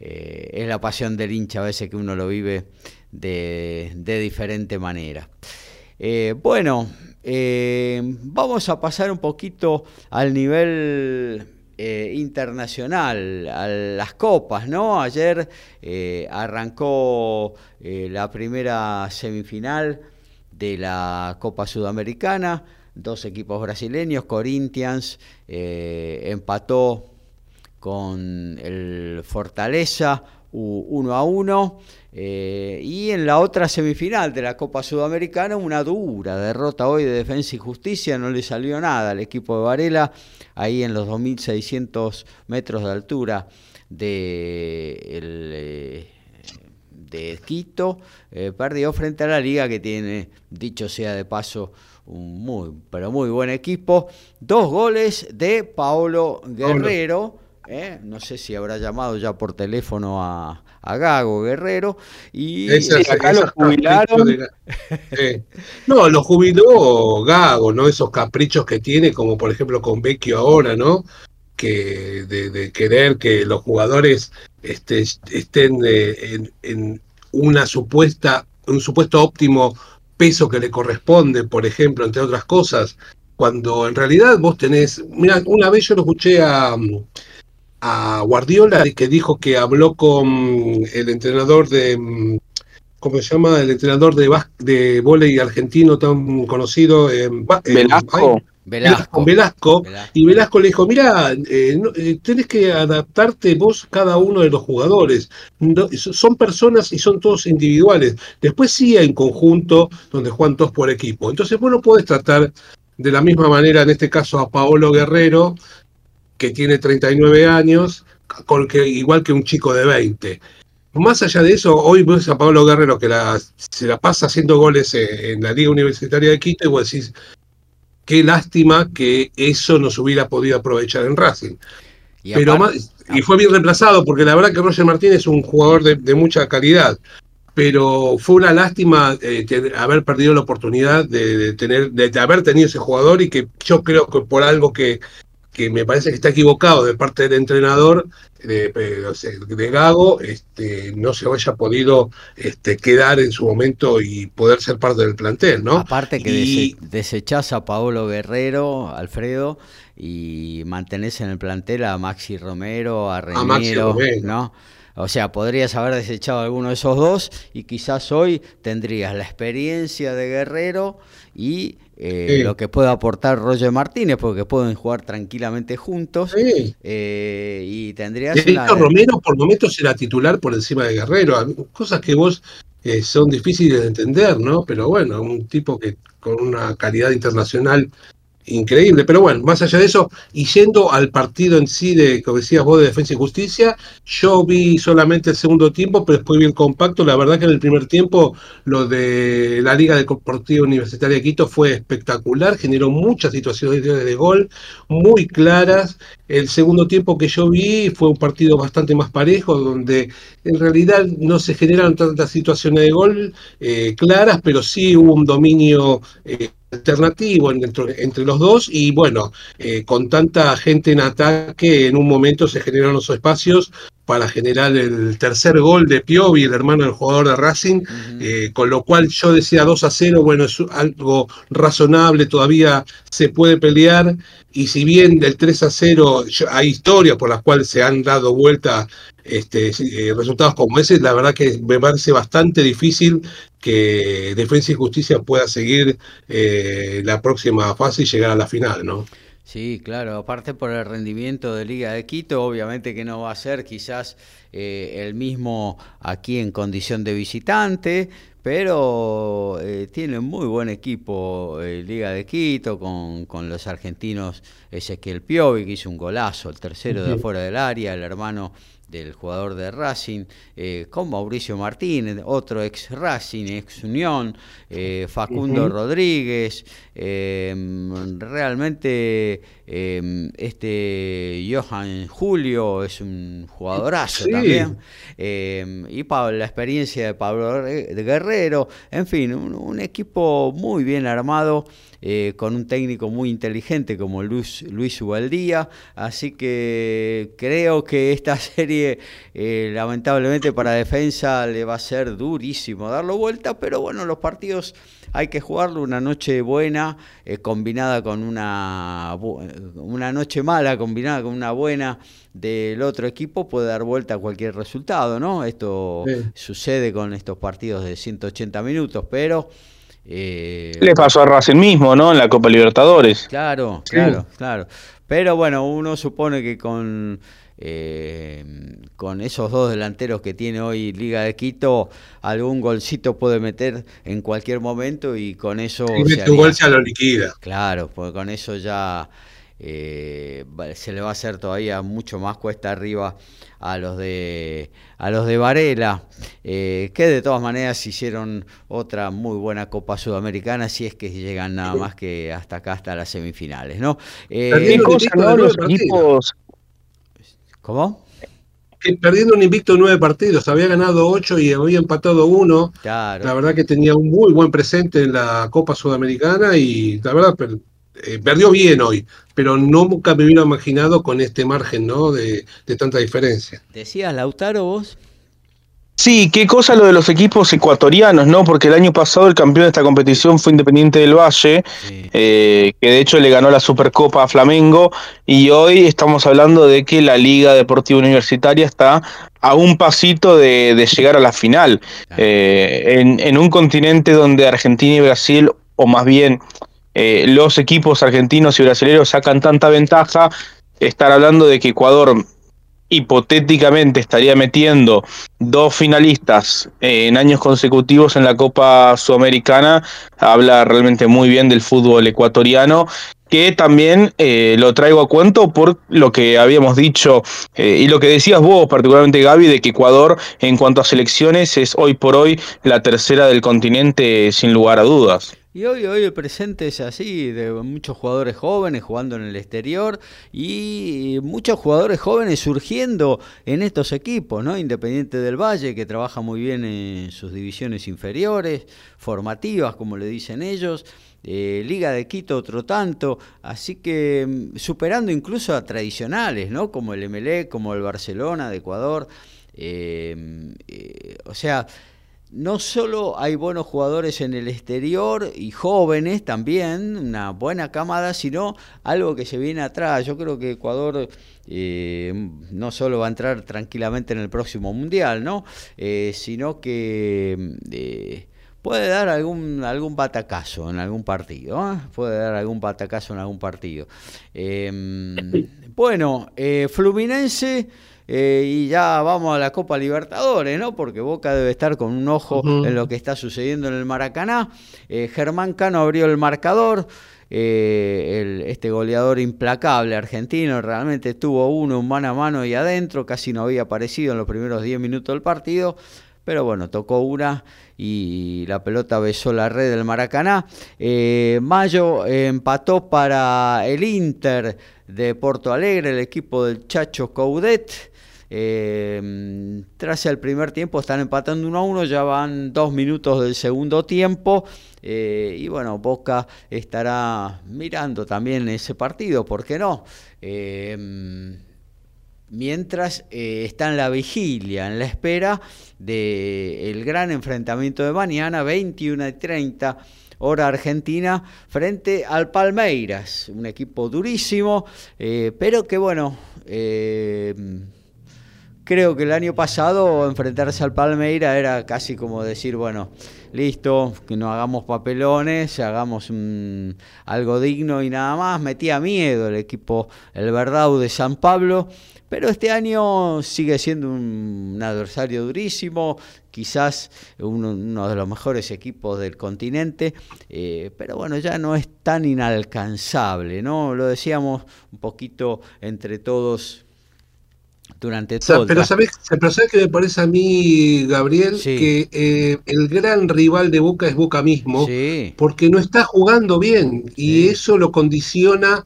eh, es la pasión del hincha a veces que uno lo vive de, de diferente manera. bueno, vamos a pasar un poquito al nivel eh, internacional, a las copas, ¿no? Ayer eh, arrancó eh, la primera semifinal de la Copa Sudamericana, dos equipos brasileños, Corinthians empató con el Fortaleza 1 a 1. Eh, y en la otra semifinal de la Copa Sudamericana, una dura derrota hoy de Defensa y Justicia, no le salió nada al equipo de Varela, ahí en los 2.600 metros de altura de, eh, de Quito, eh, perdió frente a la liga que tiene, dicho sea de paso, un muy, pero muy buen equipo. Dos goles de Paolo Guerrero ¿eh? no sé si habrá llamado ya por teléfono a, Gago Guerrero y acá lo jubilaron. No, lo jubiló Gago, ¿no? Esos caprichos que tiene, como por ejemplo con Vecchio ahora, ¿no? Que de, querer que los jugadores este, estén eh, en, una supuesta, un supuesto óptimo peso que le corresponde, por ejemplo, entre otras cosas, cuando en realidad vos tenés, mira, una vez yo lo escuché a, a Guardiola que dijo que habló con el entrenador de, ¿cómo se llama? El entrenador de, de volei argentino tan conocido, eh, Velasco. Velasco. Velasco, y Velasco le dijo, mira, eh, eh, tenés que adaptarte vos cada uno de los jugadores. son personas y son todos individuales. Después sí en conjunto, donde juegan todos por equipo. Entonces vos no podés tratar de la misma manera, en este caso, a Paolo Guerrero, que tiene 39 años, con que, igual que un chico de 20. Más allá de eso, hoy ves a Pablo Guerrero que se la pasa haciendo goles en, la Liga Universitaria de Quito y vos decís, qué lástima que eso no se hubiera podido aprovechar en Racing. Y, Pero y fue bien reemplazado, porque la verdad que Roger Martínez es un jugador de, mucha calidad. Pero fue una lástima eh, haber perdido la oportunidad de, tener, de haber tenido ese jugador y que yo creo que por algo que que me parece que está equivocado de parte del entrenador de, de, Gago, este, no se haya podido este, quedar en su momento y poder ser parte del plantel, ¿no? Aparte que desechás a Paolo Guerrero, Alfredo, y mantenés en el plantel a Maxi Romero, a Remiro, ¿no? O sea, podrías haber desechado a alguno de esos dos y quizás hoy tendrías la experiencia de Guerrero y eh, lo que puede aportar Roger Martínez, porque pueden jugar tranquilamente juntos. Eh, y tendrías. Romero por momentos era titular por encima de Guerrero, cosas que vos eh, son difíciles de entender, ¿no? Pero bueno, un tipo que con una calidad internacional increíble. Pero bueno, más allá de eso, y yendo al partido en sí de, como decías vos, de Defensa y Justicia, yo vi solamente el segundo tiempo, pero después vi el compacto. La verdad que en el primer tiempo lo de la Liga Deportiva Universitaria de Quito fue espectacular, generó muchas situaciones de gol muy claras. El segundo tiempo que yo vi fue un partido bastante más parejo, donde en realidad no se generaron tantas situaciones de gol eh, claras, pero sí hubo un dominio. Eh, alternativo entre, los dos y bueno, eh, con tanta gente en ataque, en un momento se generaron los espacios para generar el tercer gol de Piovi, el hermano del jugador de Racing, eh, con lo cual yo decía 2 a 0, bueno, es algo razonable, todavía se puede pelear, y si bien del 3 a 0 hay historias por las cuales se han dado vuelta este, eh, resultados como ese, la verdad que me parece bastante difícil que Defensa y Justicia pueda seguir eh, la próxima fase y llegar a la final, ¿no? Sí, claro, aparte por el rendimiento de Liga de Quito, obviamente que no va a ser quizás eh, el mismo aquí en condición de visitante, pero eh, tiene muy buen equipo eh, Liga de Quito con, con, los argentinos Ezequiel Piovi, que hizo un golazo, el tercero de afuera del área, el hermano del jugador de Racing, eh, con Mauricio Martínez, otro ex Racing, ex Unión, eh, Facundo Rodríguez, eh, realmente este Johan Julio es un jugadorazo también, y la experiencia de Pablo Guerrero, en fin, un equipo muy bien armado. Eh, con un técnico muy inteligente como Luis, Luis Ubaldía. Así que creo que esta serie, eh, lamentablemente para defensa, le va a ser durísimo darlo vuelta, pero bueno, los partidos hay que jugarlo una noche buena eh, combinada con una, una noche mala combinada con una buena del otro equipo puede dar vuelta a cualquier resultado, ¿no? Esto sucede con estos partidos de 180 minutos, pero eh, Le pasó a Racing mismo, ¿no? En la Copa Libertadores. Claro, claro, claro. Pero bueno, uno supone que con, eh, con esos dos delanteros que tiene hoy Liga de Quito, algún golcito puede meter en cualquier momento y con eso... tu gol se lo liquida. Claro, porque con eso ya eh, se le va a hacer todavía mucho más cuesta arriba a los de a los de Varela, eh, que de todas maneras hicieron otra muy buena Copa Sudamericana, si es que llegan nada más que hasta acá, hasta las semifinales, ¿no? Eh, los equipos ¿Cómo? Perdiendo un invicto nueve partidos, había ganado ocho y había empatado uno. Claro. La verdad que tenía un muy buen presente en la Copa Sudamericana y la verdad eh, perdió bien hoy, pero nunca me hubiera imaginado con este margen ¿no? de, de tanta diferencia. ¿Decías Lautaro vos? Sí, qué cosa lo de los equipos ecuatorianos, ¿no? Porque el año pasado el campeón de esta competición fue Independiente del Valle, eh, que de hecho le ganó la Supercopa a Flamengo, y hoy estamos hablando de que la Liga Deportiva Universitaria está a un pasito de, llegar a la final. Eh, en, un continente donde Argentina y Brasil, o más bien eh, los equipos argentinos y brasileños sacan tanta ventaja, estar hablando de que Ecuador hipotéticamente estaría metiendo dos finalistas en años consecutivos en la Copa Sudamericana, habla realmente muy bien del fútbol ecuatoriano que también eh, lo traigo a cuento por lo que habíamos dicho eh, y lo que decías vos, particularmente Gaby, de que Ecuador en cuanto a selecciones es hoy por hoy la tercera del continente sin lugar a dudas. Y hoy, hoy el presente es así, de muchos jugadores jóvenes jugando en el exterior y muchos jugadores jóvenes surgiendo en estos equipos, ¿no? Independiente del Valle, que trabaja muy bien en sus divisiones inferiores, formativas, como le dicen ellos. Eh, Liga de Quito otro tanto, así que mm, superando incluso a tradicionales, ¿no? Como el MLE, como el Barcelona de Ecuador. Eh, eh, o sea, no solo hay buenos jugadores en el exterior y jóvenes también, una buena camada, sino algo que se viene atrás. Yo creo que Ecuador eh, no solo va a entrar tranquilamente en el próximo Mundial, ¿no? Eh, sino que eh, puede dar algún, algún batacazo en algún partido, puede dar algún batacazo en algún partido. bueno, Fluminense... Eh, y ya vamos a la Copa Libertadores, ¿no? Porque Boca debe estar con un ojo en lo que está sucediendo en el Maracaná. Eh, Germán Cano abrió el marcador. Eh, este goleador implacable argentino realmente tuvo uno un mano a mano y adentro, casi no había aparecido en los primeros 10 minutos del partido, pero bueno, tocó una y la pelota besó la red del Maracaná. Mayo empató para el Inter de Porto Alegre, el equipo del Chacho Coudet. Eh, tras el primer tiempo están empatando 1 a 1, ya van dos minutos del segundo tiempo. Eh, y bueno, Boca estará mirando también ese partido, ¿por qué no? Eh, mientras está en la vigilia, en la espera del gran enfrentamiento de mañana, 21 y 30 hora argentina, frente al Palmeiras, un equipo durísimo, pero que bueno, creo que el año pasado enfrentarse al Palmeira era casi como decir, bueno, listo, que no hagamos papelones, hagamos algo digno y nada más. Metía miedo el equipo, el Verdau de San Pablo, pero este año sigue siendo un, adversario durísimo, quizás uno, de los mejores equipos del continente, eh, pero bueno, ya no es tan inalcanzable, ¿no? Lo decíamos un poquito entre todos durante todo. pero, ¿sabes, pero ¿sabes que me parece a mí, Gabriel? Que eh, el gran rival de Boca es Boca mismo, porque no está jugando bien y eso lo condiciona,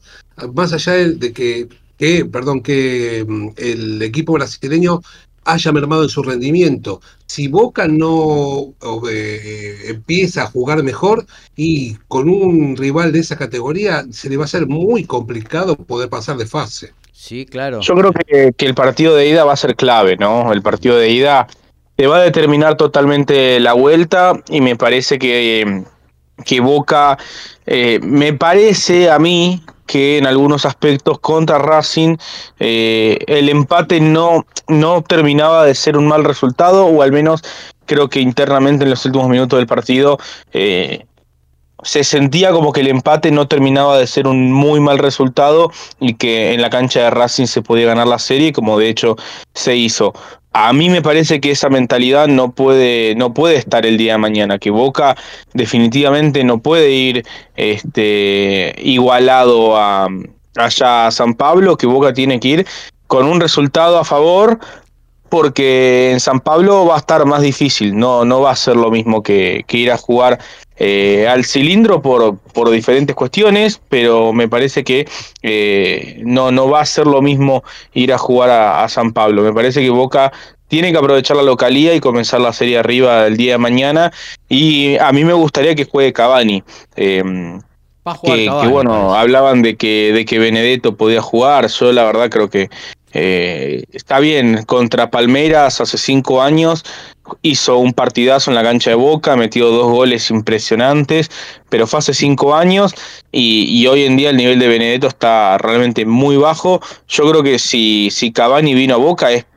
más allá de, que, que, perdón, que mm, el equipo brasileño haya mermado en su rendimiento. Si Boca no eh, empieza a jugar mejor y con un rival de esa categoría, se le va a ser muy complicado poder pasar de fase. Sí, claro. Yo creo que, el partido de ida va a ser clave, ¿no? El partido de ida te va a determinar totalmente la vuelta y me parece que, que Boca, eh, me parece a mí que en algunos aspectos contra Racing eh, el empate no, no terminaba de ser un mal resultado o al menos creo que internamente en los últimos minutos del partido eh, se sentía como que el empate no terminaba de ser un muy mal resultado y que en la cancha de Racing se podía ganar la serie, como de hecho se hizo. A mí me parece que esa mentalidad no puede, no puede estar el día de mañana, que Boca definitivamente no puede ir este, igualado a, allá a San Pablo, que Boca tiene que ir con un resultado a favor porque en San Pablo va a estar más difícil, no, no va a ser lo mismo que, ir a jugar eh, al cilindro por, por, diferentes cuestiones, pero me parece que eh, no, no va a ser lo mismo ir a jugar a, San Pablo. Me parece que Boca tiene que aprovechar la localía y comenzar la serie arriba el día de mañana. Y a mí me gustaría que juegue Cavani. Eh, que, bueno, hablaban de que, de que Benedetto podía jugar. Yo la verdad creo que eh, está bien, contra Palmeiras hace cinco años hizo un partidazo en la cancha de Boca, metió dos goles impresionantes, pero fue hace cinco años y, hoy en día el nivel de Benedetto está realmente muy bajo. Yo creo que si, si Cavani vino a Boca es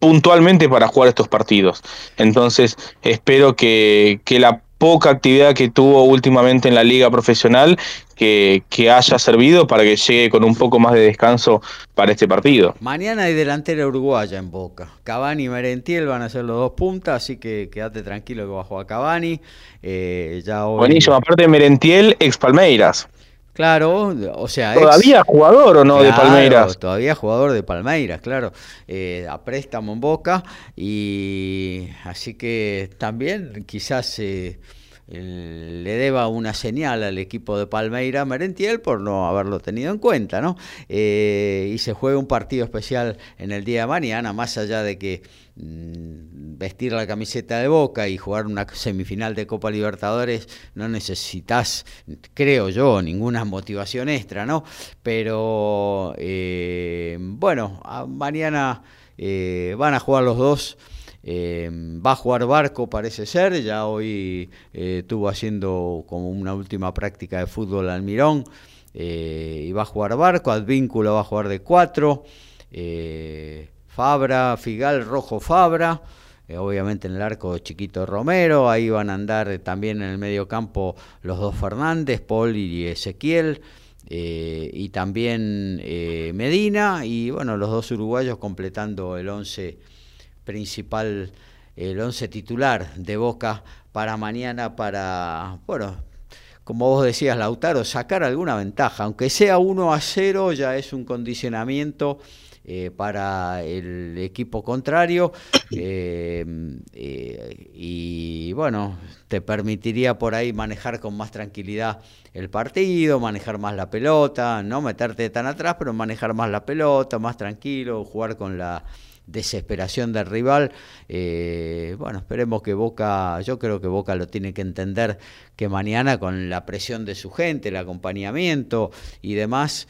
puntualmente para jugar estos partidos. Entonces espero que, que la poca actividad que tuvo últimamente en la liga profesional que, haya servido para que llegue con un poco más de descanso para este partido. Mañana hay delantera uruguaya en Boca. Cavani y Merentiel van a ser los dos puntas, así que quédate tranquilo que bajo a Cavani. Eh, ya Buenísimo, aparte de Merentiel, ex Palmeiras. Claro, o sea. ¿Todavía jugador o no de Palmeiras? Todavía jugador de Palmeiras, claro. Eh, a préstamo en Boca. Y así que también quizás. Eh, le deba una señal al equipo de Palmeira Merentiel por no haberlo tenido en cuenta, ¿no? Eh, y se juega un partido especial en el día de mañana, más allá de que vestir la camiseta de Boca y jugar una semifinal de Copa Libertadores no necesitas, creo yo, ninguna motivación extra, ¿no? Pero eh, bueno, mañana eh, van a jugar los dos. Eh, va a jugar Barco, parece ser, ya hoy estuvo haciendo como una última práctica de fútbol al Mirón, eh, y va a jugar Barco, Advínculo va a jugar de cuatro, Fabra, Figal, Rojo Fabra, obviamente en el arco Chiquito Romero, ahí van a andar también en el medio campo los dos Fernández, Paul y Ezequiel. y también Medina y bueno los dos uruguayos completando el 11 principal, el once titular de Boca para mañana, para, bueno, como vos decías, Lautaro, sacar alguna ventaja, aunque sea 1 a 0, ya es un condicionamiento. Eh, para el equipo contrario eh, eh, y bueno, te permitiría por ahí manejar con más tranquilidad el partido, manejar más la pelota, no meterte tan atrás, pero manejar más la pelota, más tranquilo, jugar con la desesperación del rival. Bueno, esperemos que Boca, yo creo que Boca lo tiene que entender que mañana con la presión de su gente, el acompañamiento y demás,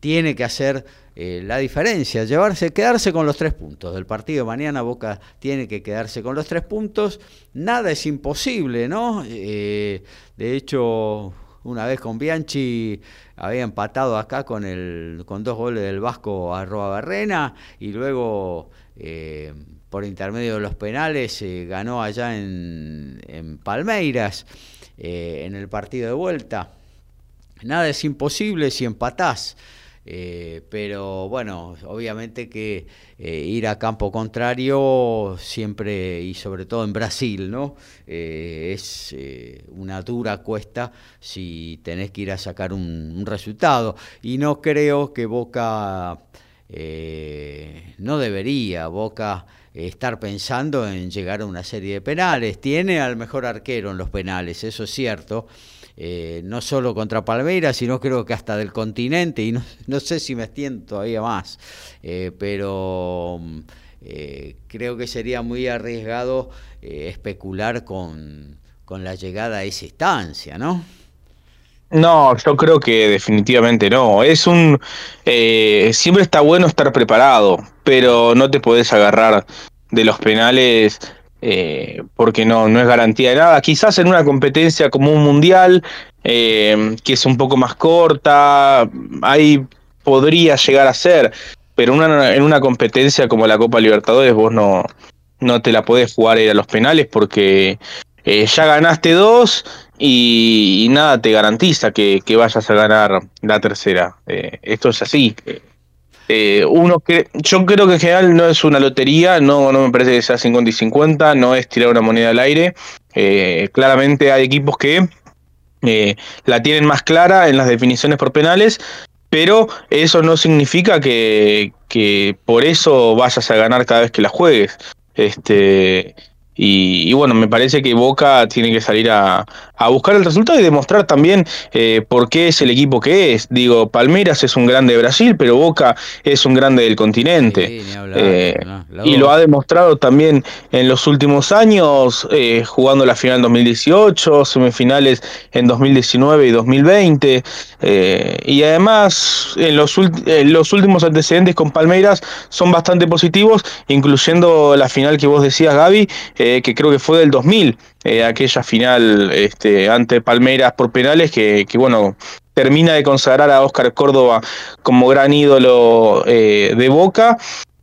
tiene que hacer eh, la diferencia, llevarse, quedarse con los tres puntos. Del partido mañana Boca tiene que quedarse con los tres puntos. Nada es imposible, ¿no? de hecho, una vez con Bianchi había empatado acá con, el, con dos goles del Vasco a Roa Barrena y luego eh, por intermedio de los penales eh, ganó allá en, en Palmeiras eh, en el partido de vuelta. Nada es imposible si empatás. Eh, pero bueno, obviamente que eh, ir a campo contrario siempre y sobre todo en Brasil, ¿no? Eh, es una dura cuesta si tenés que ir a sacar un, resultado. Y no creo que Boca no debería, Boca estar pensando en llegar a una serie de penales. Tiene al mejor arquero en los penales, eso es cierto. Eh, no solo contra Palmeiras, sino creo que hasta del continente, y no, sé si me extiendo todavía más, eh, pero eh, creo que sería muy arriesgado especular con, con la llegada a esa instancia, ¿no? No, yo creo que definitivamente no. Es un siempre está bueno estar preparado, pero no te podés agarrar de los penales eh, porque no, no es garantía de nada. Quizás en una competencia como un mundial, eh, que es un poco más corta, ahí podría llegar a ser, pero una, en una competencia como la Copa Libertadores vos no, no te la podés jugar a los penales porque eh, ya ganaste dos y, nada te garantiza que, que, vayas a ganar la tercera. esto es así. Eh, uno que yo creo que en general no es una lotería, no, no me parece que sea 50 y 50, no es tirar una moneda al aire. Eh, claramente hay equipos que eh, la tienen más clara en las definiciones por penales, pero eso no significa que, que por eso vayas a ganar cada vez que la juegues. Este, y, bueno, me parece que Boca tiene que salir a, buscar el resultado y demostrar también eh, por qué es el equipo que es. Digo, Palmeiras es un grande de Brasil, pero Boca es un grande del continente. Eh, y lo ha demostrado también en los últimos años, eh, jugando la final en 2018, semifinales en 2019 y 2020. y además, en los, los últimos antecedentes con Palmeiras son bastante positivos, incluyendo la final que vos decías, Gaby eh, que creo que fue del 2000, eh, aquella final este, ante Palmeiras por penales, que, bueno, termina de consagrar a Oscar Córdoba como gran ídolo eh, de Boca.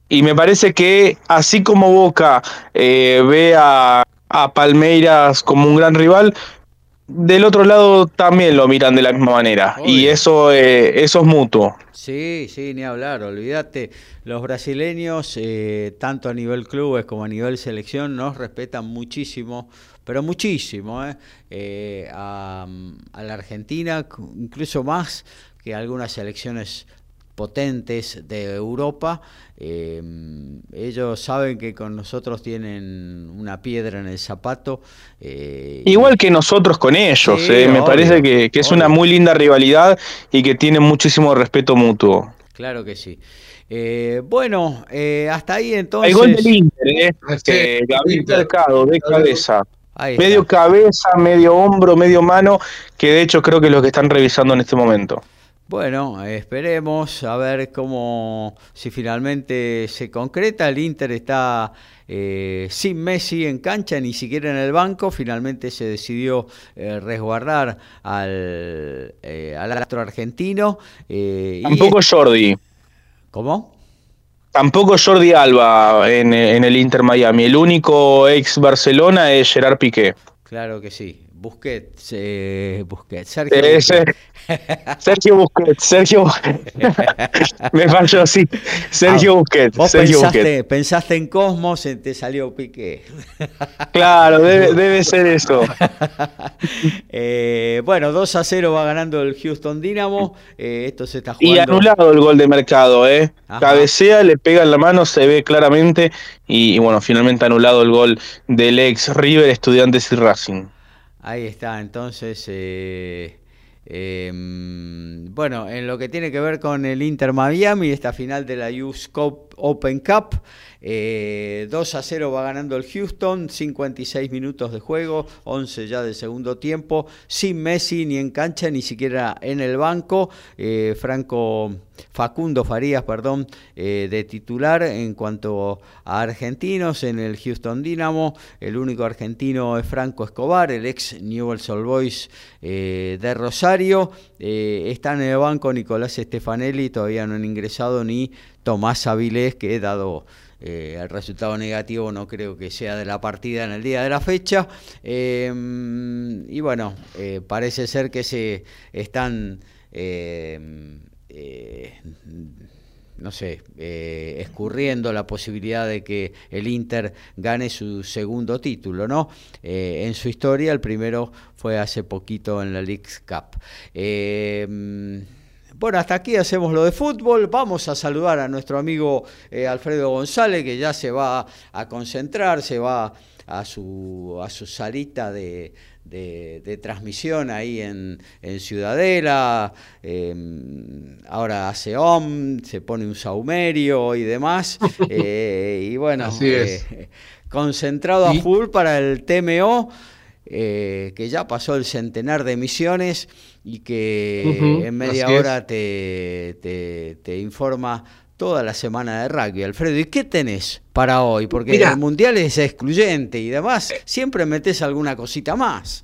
Y me parece que así como Boca ve a, a Palmeiras como un gran rival, del otro lado también lo miran de la misma manera y eso, eso es mutuo. Sí, sí, ni hablar, olvídate. Los brasileños, eh, tanto a nivel clubes como a nivel selección, nos respetan muchísimo, pero muchísimo, eh, eh a, la Argentina, incluso más que algunas selecciones potentes de Europa. Eh, ellos saben que con nosotros tienen una piedra en el zapato. Igual que nosotros con ellos, me parece que, es una muy linda rivalidad y que tienen muchísimo respeto mutuo. Claro que sí. Eh, bueno, eh, hasta ahí entonces. El gol del Inter, ¿eh? Este, Gabriel Mercado, de cabeza. Medio cabeza, medio hombro, medio mano, que de hecho creo que es lo que están revisando en este momento. Bueno, esperemos a ver cómo, si finalmente se concreta. El Inter está eh, sin Messi en cancha, ni siquiera en el banco. Finalmente se decidió resguardar al, al astro argentino. Tampoco Jordi. ¿Cómo? Tampoco Jordi Alba en, el Inter Miami. El único ex Barcelona es Gerard Piqué. Claro que sí. Busquets, eh, Busquets, Sergio Sergio Busquets, Sergio Me falló, sí. Sergio ah, Busquets. Vos Sergio pensaste, pensaste, en Cosmos y te salió Piqué. claro, debe, ser eso. Eh, bueno, 2 a 0 va ganando el Houston Dynamo. Eh, esto se está jugando. Y anulado el gol de mercado, ¿eh? Cabecea, le pega en la mano, se ve claramente. Y, y bueno, finalmente anulado el gol del ex River, Estudiantes y Racing. Ahí está, entonces, eh, em, bueno, en lo que tiene que ver con el Inter Miami, esta final de la US Open Cup, eh, 2 a 0 va ganando el Houston, 56 minutos de juego, 11 ya del segundo tiempo, sin Messi ni en cancha, ni siquiera en el banco. Eh, Franco Facundo Farías, perdón, eh, de titular en cuanto a argentinos en el Houston Dynamo. El único argentino es Franco Escobar, el ex Newell's Old Boys eh, de Rosario. está en el banco Nicolás Stefanelli, todavía no han ingresado ni Tomás Avilés, que he dado eh, el resultado negativo no creo que sea de la partida en el día de la fecha. Em, y bueno, eh, parece ser que se están, eh, no sé, escurriendo la posibilidad de que el Inter gane su segundo título, ¿no? en su historia, el primero fue hace poquito en la League's Cup. Bueno, hasta aquí hacemos lo de fútbol. Vamos a saludar a nuestro amigo eh, Alfredo González, que ya se va a concentrar, se va a su, a su salita de, transmisión ahí en, Ciudadela, em, ahora hace OM, se pone un saumerio y demás, eh, y bueno, eh, concentrado a full para el TMO. Eh, que ya pasó el centenar de emisiones y que en media hora te, te, informa toda la semana de rugby. Alfredo, ¿y qué tenés para hoy? Porque el Mundial es excluyente y demás, siempre metes alguna cosita más.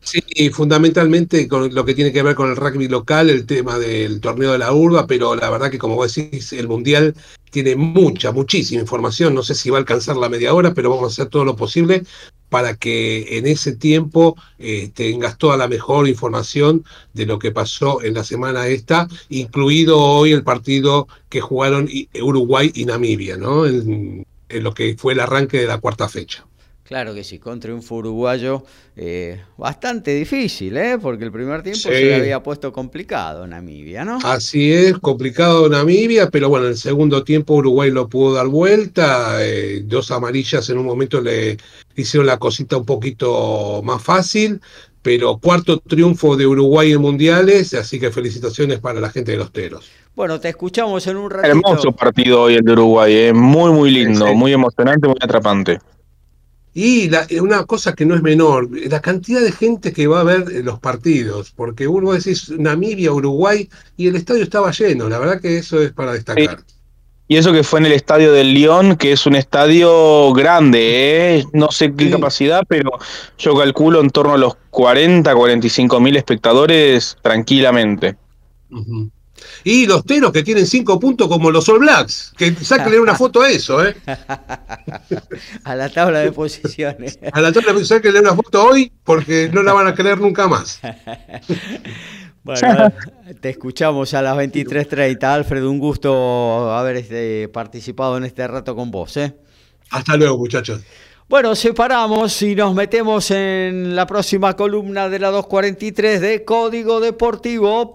Sí, fundamentalmente con lo que tiene que ver con el rugby local, el tema del torneo de la urba, pero la verdad que como vos decís, el Mundial tiene mucha, muchísima información, no sé si va a alcanzar la media hora, pero vamos a hacer todo lo posible para que en ese tiempo eh, tengas toda la mejor información de lo que pasó en la semana esta, incluido hoy el partido que jugaron Uruguay y Namibia, ¿no? En, lo que fue el arranque de la cuarta fecha. Claro que sí, con triunfo uruguayo eh, bastante difícil, ¿eh? porque el primer tiempo se le había puesto complicado Namibia, ¿no? Así es, complicado Namibia, pero bueno, en el segundo tiempo Uruguay lo pudo dar vuelta, eh, dos amarillas en un momento le hicieron la cosita un poquito más fácil, pero cuarto triunfo de Uruguay en mundiales, así que felicitaciones para la gente de los Teros. Bueno, te escuchamos en un ratito. Hermoso partido hoy el de Uruguay, ¿eh? muy muy lindo, muy emocionante, muy atrapante. Y una cosa que no es menor, la cantidad de gente que va a ver los partidos, porque uno decís Namibia, Uruguay, y el estadio estaba lleno, la verdad que eso es para destacar. Y eso que fue en el estadio del Lyon, que es un estadio grande, ¿eh? no sé qué capacidad, pero yo calculo en torno a los 40, 45 mil espectadores tranquilamente. Y los teros que tienen cinco puntos como los All Blacks, que sáquenle una foto a eso, ¿eh? a la tabla de posiciones. a la tabla de posiciones, sáquenle una foto hoy porque no la van a creer nunca más. Bueno, te escuchamos a las 23.30. Alfred, un gusto haber este, participado en este rato con vos. ¿eh? Hasta luego, muchachos. Bueno, separamos y nos metemos en la próxima columna de la 243 de Código Deportivo.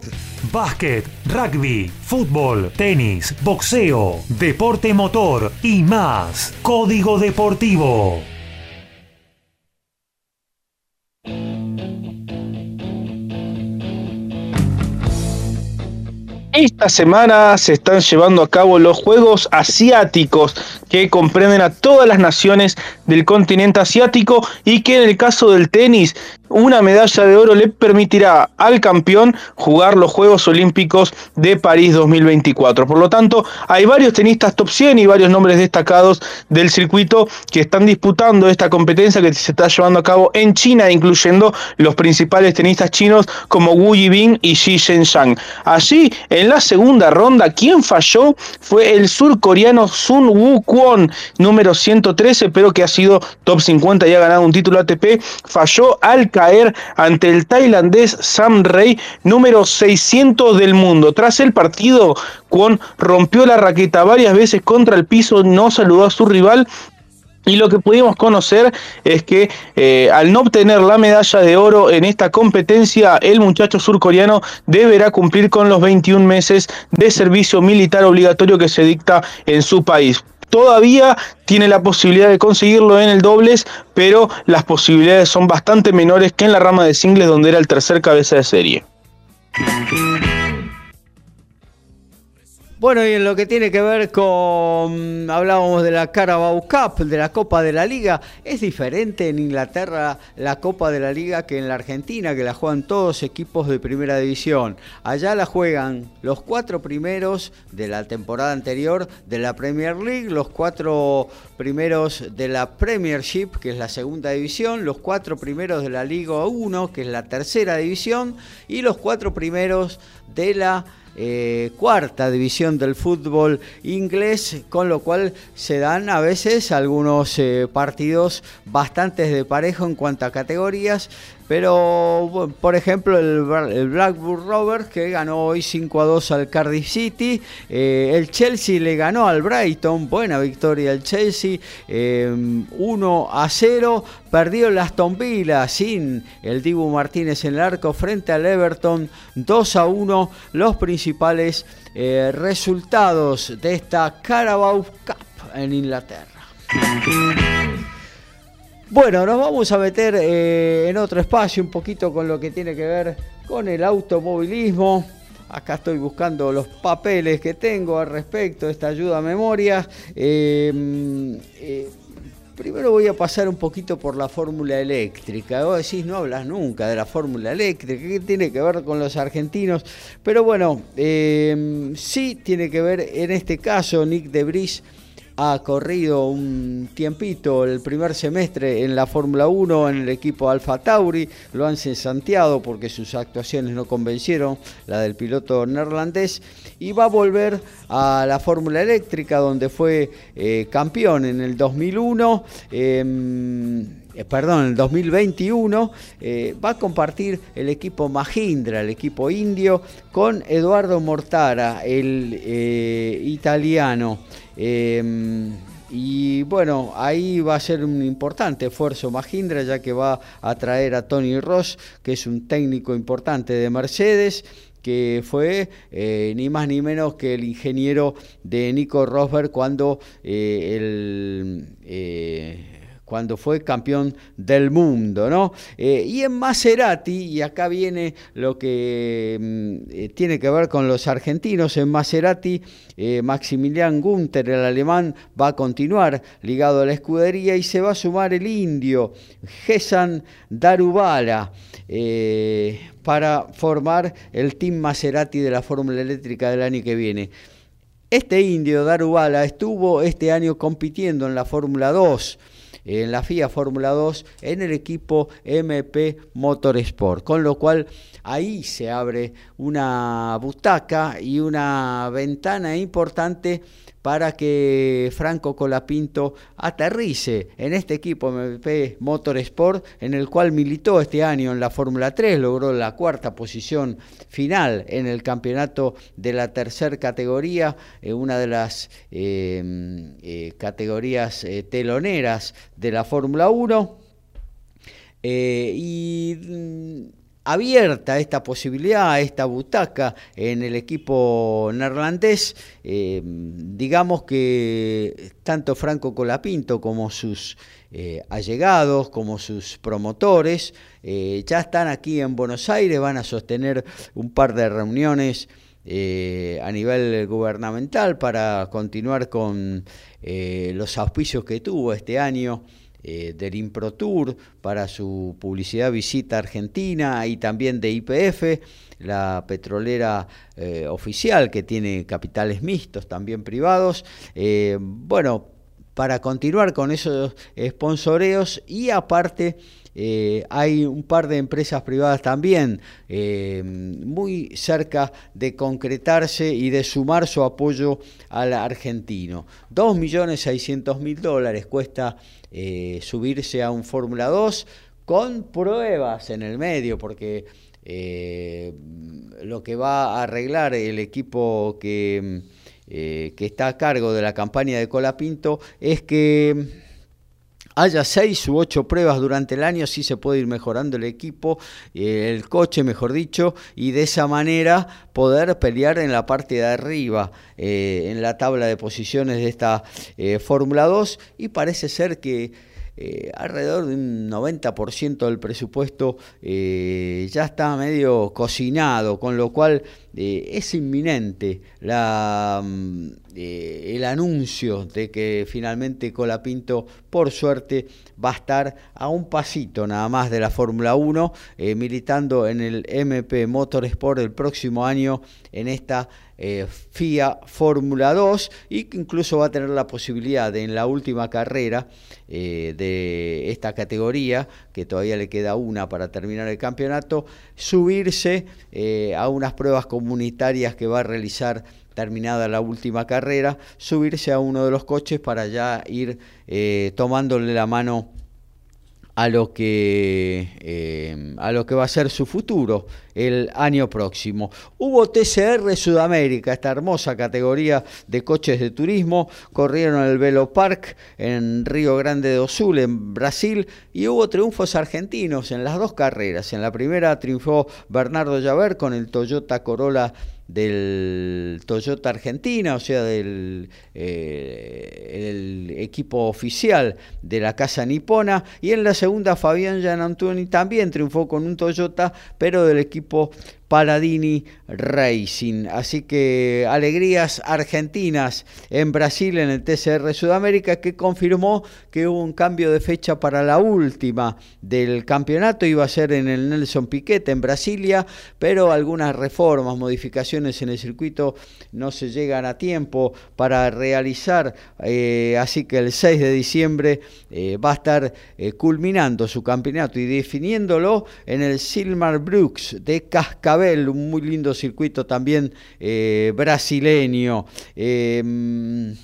Básquet, rugby, fútbol, tenis, boxeo, deporte motor y más. Código Deportivo. Esta semana se están llevando a cabo los Juegos Asiáticos que comprenden a todas las naciones del continente asiático y que en el caso del tenis una medalla de oro le permitirá al campeón jugar los Juegos Olímpicos de París 2024. Por lo tanto, hay varios tenistas top 100 y varios nombres destacados del circuito que están disputando esta competencia que se está llevando a cabo en China, incluyendo los principales tenistas chinos como Wu Yibing y Xi Zhenshang. Allí, en la segunda ronda, quien falló fue el surcoreano Sun Woo número 113, pero que ha sido top 50 y ha ganado un título ATP, falló al caer ante el tailandés Sam Rey, número 600 del mundo. Tras el partido, Kwon rompió la raqueta varias veces contra el piso, no saludó a su rival y lo que pudimos conocer es que eh, al no obtener la medalla de oro en esta competencia, el muchacho surcoreano deberá cumplir con los 21 meses de servicio militar obligatorio que se dicta en su país todavía tiene la posibilidad de conseguirlo en el dobles, pero las posibilidades son bastante menores que en la rama de singles donde era el tercer cabeza de serie. Bueno, y en lo que tiene que ver con, hablábamos de la Carabao Cup, de la Copa de la Liga, es diferente en Inglaterra la Copa de la Liga que en la Argentina, que la juegan todos equipos de primera división. Allá la juegan los cuatro primeros de la temporada anterior de la Premier League, los cuatro primeros de la Premiership, que es la segunda división, los cuatro primeros de la Liga 1, que es la tercera división, y los cuatro primeros de la eh, cuarta división del fútbol inglés, con lo cual se dan a veces algunos eh, partidos bastante de parejo en cuanto a categorías pero, por ejemplo, el, Blackburn Rovers que ganó hoy 5 a 2 al Cardiff City. Eh, el Chelsea le ganó al Brighton. Buena victoria el Chelsea. 1 eh, a 0. Perdió el Aston Villa sin el Dibu Martínez en el arco frente al Everton. 2 a 1. Los principales eh, resultados de esta Carabao Cup en Inglaterra. Bueno, nos vamos a meter eh, en otro espacio un poquito con lo que tiene que ver con el automovilismo. Acá estoy buscando los papeles que tengo al respecto, esta ayuda a memoria. Eh, eh, primero voy a pasar un poquito por la fórmula eléctrica. Vos decís, no hablas nunca de la fórmula eléctrica, ¿qué tiene que ver con los argentinos? Pero bueno, sí tiene que ver en este caso Nick Debris ha corrido un tiempito el primer semestre en la Fórmula 1 en el equipo Alfa Tauri, lo han cesanteado porque sus actuaciones no convencieron, la del piloto neerlandés, y va a volver a la Fórmula Eléctrica donde fue eh, campeón en el 2001. Em, eh, perdón, el 2021, eh, va a compartir el equipo Mahindra, el equipo indio, con Eduardo Mortara, el italiano. Em, y bueno, ahí va a ser un importante esfuerzo Mahindra, ya que va a traer a Tony Ross, que es un técnico importante de Mercedes, que fue eh, ni más ni menos que el ingeniero de Nico Rosberg cuando eh, el cuando fue campeón del mundo, ¿no? Eh, y en Maserati, y acá viene lo que mm, eh, tiene que ver con los argentinos, en Maserati, eh, Maximilian Gunther, el alemán, va a continuar ligado a la escudería y se va a sumar el indio, Gesan Darubala, para formar el Team Maserati de la Fórmula Eléctrica del año que viene. Este indio, Darubala, estuvo este año compitiendo en la Fórmula 2 en la FIA Fórmula 2 en el equipo MP Motorsport, con lo cual ahí se abre una butaca y una ventana importante para que Franco Colapinto aterrice en este equipo MP Motorsport, en el cual militó este año en la Fórmula 3, logró la cuarta posición final en el campeonato de la tercera categoría, eh, una de las eh, eh, categorías teloneras de la Fórmula 1. y mm, abierta esta posibilidad, esta butaca en el equipo neerlandés. Eh, digamos que tanto Franco Colapinto como sus eh, allegados, como sus promotores, eh, ya están aquí en Buenos Aires, van a sostener un par de reuniones. a nivel gubernamental para continuar con los auspicios que tuvo este año eh, del ImproTour para su publicidad visita Argentina y también de IPF, la petrolera eh, oficial que tiene capitales mixtos, también privados. Eh, bueno, para continuar con esos sponsoreos y aparte eh, hay un par de empresas privadas también eh, muy cerca de concretarse y de sumar su apoyo al argentino. 2.600.000 dólares cuesta eh, subirse a un Fórmula 2 con pruebas en el medio, porque lo que va a arreglar el equipo que, que está a cargo de la campaña de Colapinto es que haya seis u ocho pruebas durante el año, sí se puede ir mejorando el equipo, eh, el coche, mejor dicho, y de esa manera poder pelear en la parte de arriba, eh, en la tabla de posiciones de esta eh, Fórmula 2, y parece ser que eh, alrededor de un 90% del presupuesto eh, ya está medio cocinado, con lo cual eh, es inminente mm, el anuncio de que finalmente Colapinto, por suerte, va a estar a un pasito nada más de la Fórmula 1, militando en el MP Motorsport el próximo año en esta eh, FIA Fórmula 2 y que incluso va a tener la posibilidad de en la última carrera eh, de esta categoría, que todavía le queda una para terminar el campeonato, subirse eh, a unas pruebas comunitarias que va a realizar terminada la última carrera, subirse a uno de los coches para ya ir tomándole la mano a lo que eh, a lo que va a ser su futuro el año próximo. Hubo TCR Sudamérica, esta hermosa categoría de coches de turismo, corrieron el Velo Park en Río Grande do Sul, en Brasil, y hubo triunfos argentinos en las dos carreras. En la primera triunfó Bernardo Llaver con el Toyota Corolla del Toyota Argentina, o sea, del eh, equipo oficial de la casa nipona. Y en la segunda, Fabián Gianantoni también triunfó con un Toyota, pero del equipo Paladini Racing. Así que alegrías argentinas en Brasil en el TCR Sudamérica que confirmó que hubo un cambio de fecha para la última del campeonato. Iba a ser en el Nelson Piquet en Brasilia, pero algunas reformas, modificaciones en el circuito no se llegan a tiempo para realizar. Eh, así que el 6 de diciembre eh, va a estar eh, culminando su campeonato y definiéndolo en el Silmar Brooks de Cascabel un muy lindo circuito también eh, brasileño. Em,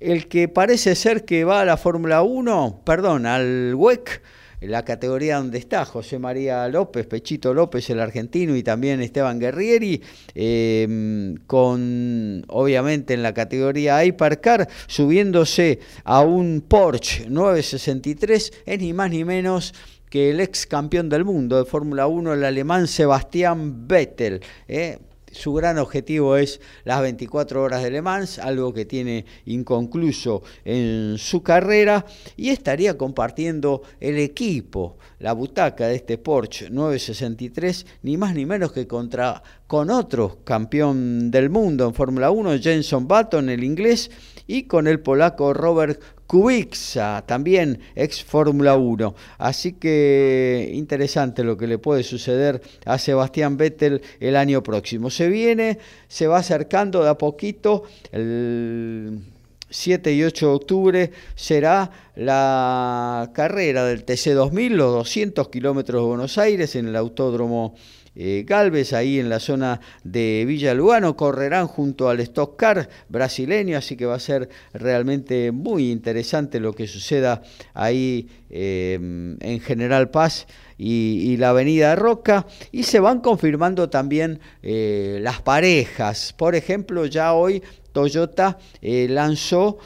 el que parece ser que va a la Fórmula 1, perdón, al WEC, la categoría donde está José María López, Pechito López, el argentino, y también Esteban Guerrieri, em, con obviamente en la categoría Hypercar, subiéndose a un Porsche 963, es ni más ni menos que el ex campeón del mundo de Fórmula 1, el alemán Sebastián Vettel. ¿eh? su gran objetivo es las 24 horas de Le Mans, algo que tiene inconcluso en su carrera, y estaría compartiendo el equipo, la butaca de este Porsche 963, ni más ni menos que contra con otro campeón del mundo en Fórmula 1, Jenson Button, el inglés, y con el polaco Robert Kubica, también ex Fórmula 1. Así que interesante lo que le puede suceder a Sebastián Vettel el año próximo. Se viene, se va acercando de a poquito. El 7 y 8 de octubre será la carrera del TC2000, los 200 kilómetros de Buenos Aires en el Autódromo eh, Galvez, ahí en la zona de Villa Lugano, correrán junto al Stock Car brasileño, así que va a ser realmente muy interesante lo que suceda ahí em, en General Paz y, la Avenida Roca, y se van confirmando también eh, las parejas, por ejemplo, ya hoy Toyota eh, lanzó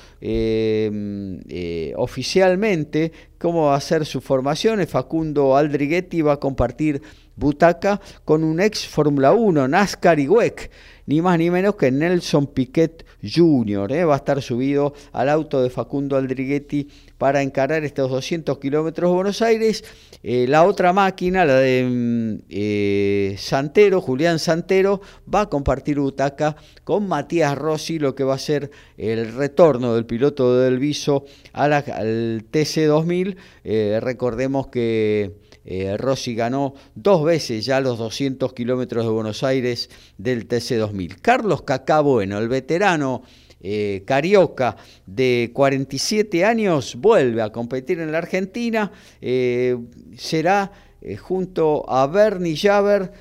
oficialmente cómo va a ser su formación. Facundo Aldriguetti va a compartir butaca con un ex Fórmula 1, NASCAR y WEC, ni más ni menos que Nelson Piquet Jr. ¿eh? Va a estar subido al auto de Facundo Aldriguetti para encarar estos 200 kilómetros Buenos Aires. Eh, la otra máquina, la de mm, eh, Santero, Julián Santero, va a compartir butaca con Matías Rossi, lo que va a ser el retorno del piloto del Viso al TC2000. recordemos que eh, Rossi ganó dos veces ya los 200 kilómetros de Buenos Aires del TC2000. Carlos Cacá Bueno, el veterano eh, carioca de 47 años, vuelve a competir en la Argentina. Eh, será junto a Bernie Javer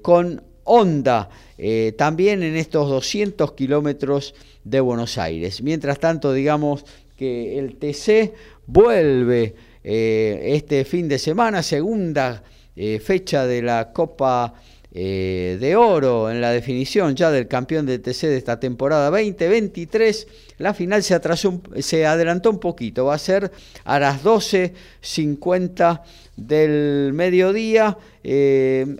con Honda, también en estos 200 kilómetros de Buenos Aires. Mientras tanto, digamos que el TC vuelve eh, este fin de semana, segunda eh, fecha de la Copa eh, de Oro en la definición ya del campeón de TC de esta temporada 2023. La final se, se adelantó un poquito, va a ser a las 12.50 del mediodía.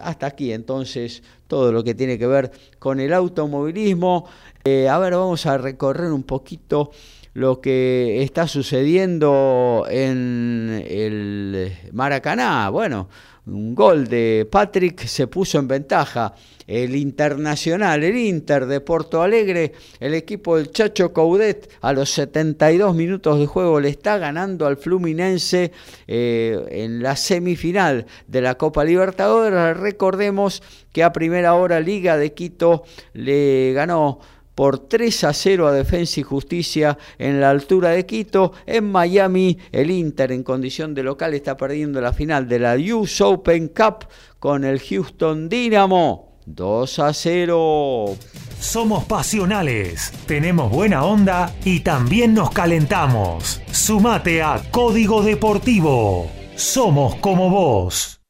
hasta aquí entonces todo lo que tiene que ver con el automovilismo. a ver, vamos a recorrer un poquito lo que está sucediendo en el Maracaná. Bueno, un gol de Patrick se puso en ventaja. El Internacional, el Inter de Porto Alegre, el equipo del Chacho Coudet a los 72 minutos de juego le está ganando al Fluminense eh, en la semifinal de la Copa Libertadores. Recordemos que a primera hora Liga de Quito le ganó por 3 a 0 a Defensa y Justicia en la altura de Quito. En Miami, el Inter en condición de local está perdiendo la final de la US Open Cup con el Houston Dynamo. 2 a 0. Somos pasionales, tenemos buena onda y también nos calentamos. Sumate a Código Deportivo. Somos como vos.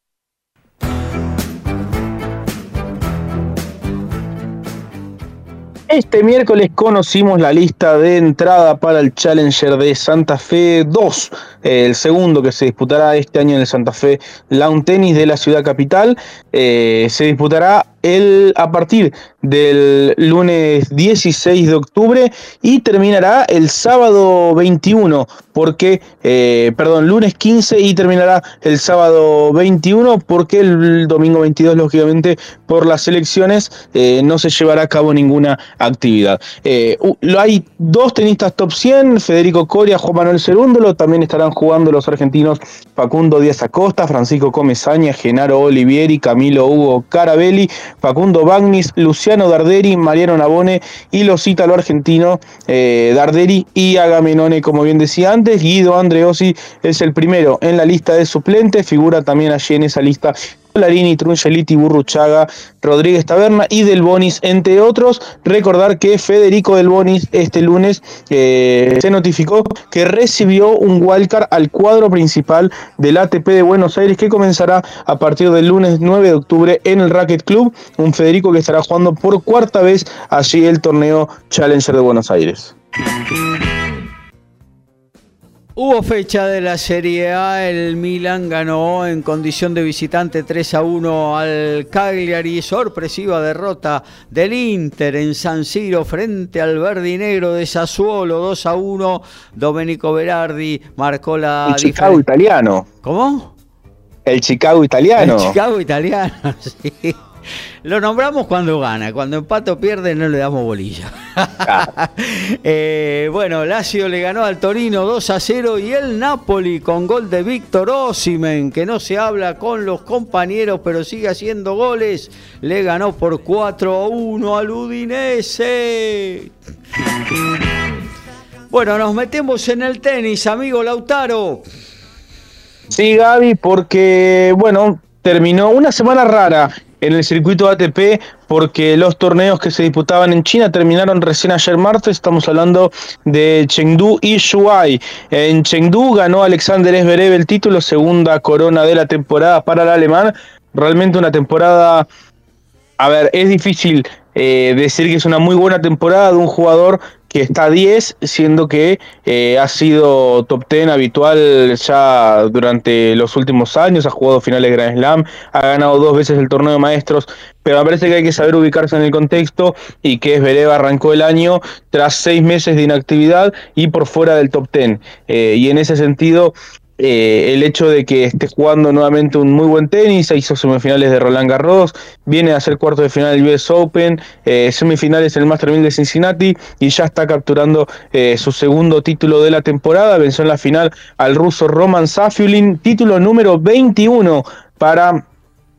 Este miércoles conocimos la lista de entrada para el Challenger de Santa Fe 2, el segundo que se disputará este año en el Santa Fe Lawn Tennis de la ciudad capital. Eh, se disputará el, a partir del lunes 16 de octubre y terminará el sábado 21, porque, eh, perdón, lunes 15 y terminará el sábado 21, porque el domingo 22, lógicamente, por las elecciones, eh, no se llevará a cabo ninguna actividad. Eh, hay dos tenistas top 100, Federico Coria, Juan Manuel Cerúndolo, también estarán jugando los argentinos Facundo Díaz Acosta, Francisco Comesaña, Genaro Olivieri, Camilo Hugo Carabelli, Facundo Bagnis, Luciano Darderi, Mariano Nabone y los ítalo argentinos eh, Darderi y Agamenone, como bien decía antes. Guido Andreossi es el primero en la lista de suplentes, figura también allí en esa lista Larini, Trungeliti, Burruchaga, Rodríguez Taberna y Del Bonis, entre otros. Recordar que Federico Del Bonis este lunes eh, se notificó que recibió un wildcard al cuadro principal del ATP de Buenos Aires que comenzará a partir del lunes 9 de octubre en el Racket Club. Un Federico que estará jugando por cuarta vez allí el torneo Challenger de Buenos Aires. Hubo fecha de la Serie A, el Milan ganó en condición de visitante 3 a 1 al Cagliari, sorpresiva derrota del Inter en San Siro frente al verdinegro de Sassuolo 2 a 1. Domenico Berardi marcó la El Chicago italiano. ¿Cómo? El Chicago italiano. El Chicago italiano, sí. Lo nombramos cuando gana, cuando empate o pierde no le damos bolilla. eh, bueno, Lazio le ganó al Torino 2 a 0 y el Napoli con gol de Víctor Osimen, que no se habla con los compañeros pero sigue haciendo goles, le ganó por 4 a 1 al Udinese. Bueno, nos metemos en el tenis, amigo Lautaro. Sí, Gaby, porque, bueno, terminó una semana rara en el circuito ATP porque los torneos que se disputaban en China terminaron recién ayer martes. Estamos hablando de Chengdu y Shuai. En Chengdu ganó Alexander Zverev el título, segunda corona de la temporada para el alemán. Realmente una temporada, a ver, es difícil eh, decir que es una muy buena temporada de un jugador que está a 10, siendo que eh, ha sido top 10 habitual ya durante los últimos años, ha jugado finales de Grand Slam, ha ganado dos veces el torneo de maestros, pero me parece que hay que saber ubicarse en el contexto y que Zverev arrancó el año tras seis meses de inactividad y por fuera del top 10. Eh, y en ese sentido, eh, el hecho de que esté jugando nuevamente un muy buen tenis, hizo semifinales de Roland Garros, viene a ser cuarto de final del US Open, eh, semifinales en el Master 1000 de Cincinnati y ya está capturando eh, su segundo título de la temporada, venció en la final al ruso Roman Safiulin, título número 21 para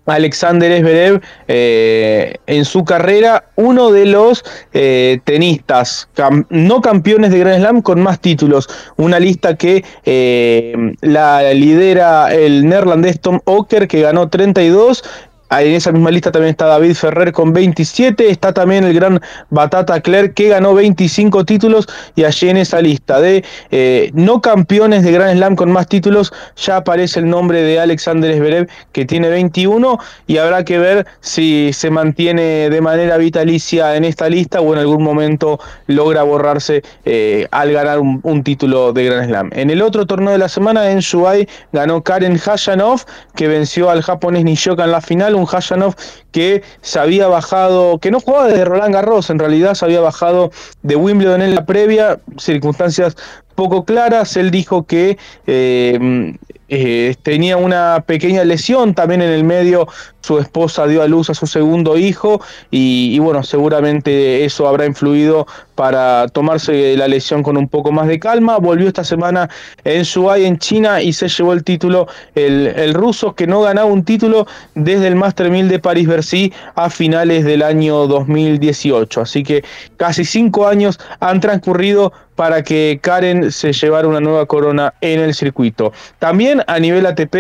Alexander Zverev eh, en su carrera uno de los eh, tenistas no campeones de Grand Slam con más títulos. Una lista que eh, la lidera el neerlandés Tom Ocker que ganó 32 en esa misma lista también está David Ferrer con 27, está también el gran Batata Clerc que ganó 25 títulos. Y allí en esa lista de eh, no campeones de Grand Slam con más títulos ya aparece el nombre de Alexander Zverev que tiene 21 y habrá que ver si se mantiene de manera vitalicia en esta lista o en algún momento logra borrarse eh, al ganar un, título de Grand Slam. En el otro torneo de la semana en Shuai ganó Karen Hashanov que venció al japonés Nishoka en la final, un Hashanov que se había bajado, que no jugaba desde Roland Garros, en realidad se había bajado de Wimbledon en la previa, circunstancias poco claras. Él dijo que eh, eh, tenía una pequeña lesión también en el medio. Su esposa dio a luz a su segundo hijo y, bueno, seguramente eso habrá influido para tomarse la lesión con un poco más de calma. Volvió esta semana en Shuai, en China, y se llevó el título el, el ruso que no ganaba un título desde el Master 1000 de París-Bercy a finales del año 2018. Así que casi cinco años han transcurrido para que Karen se llevara una nueva corona en el circuito. También a nivel ATP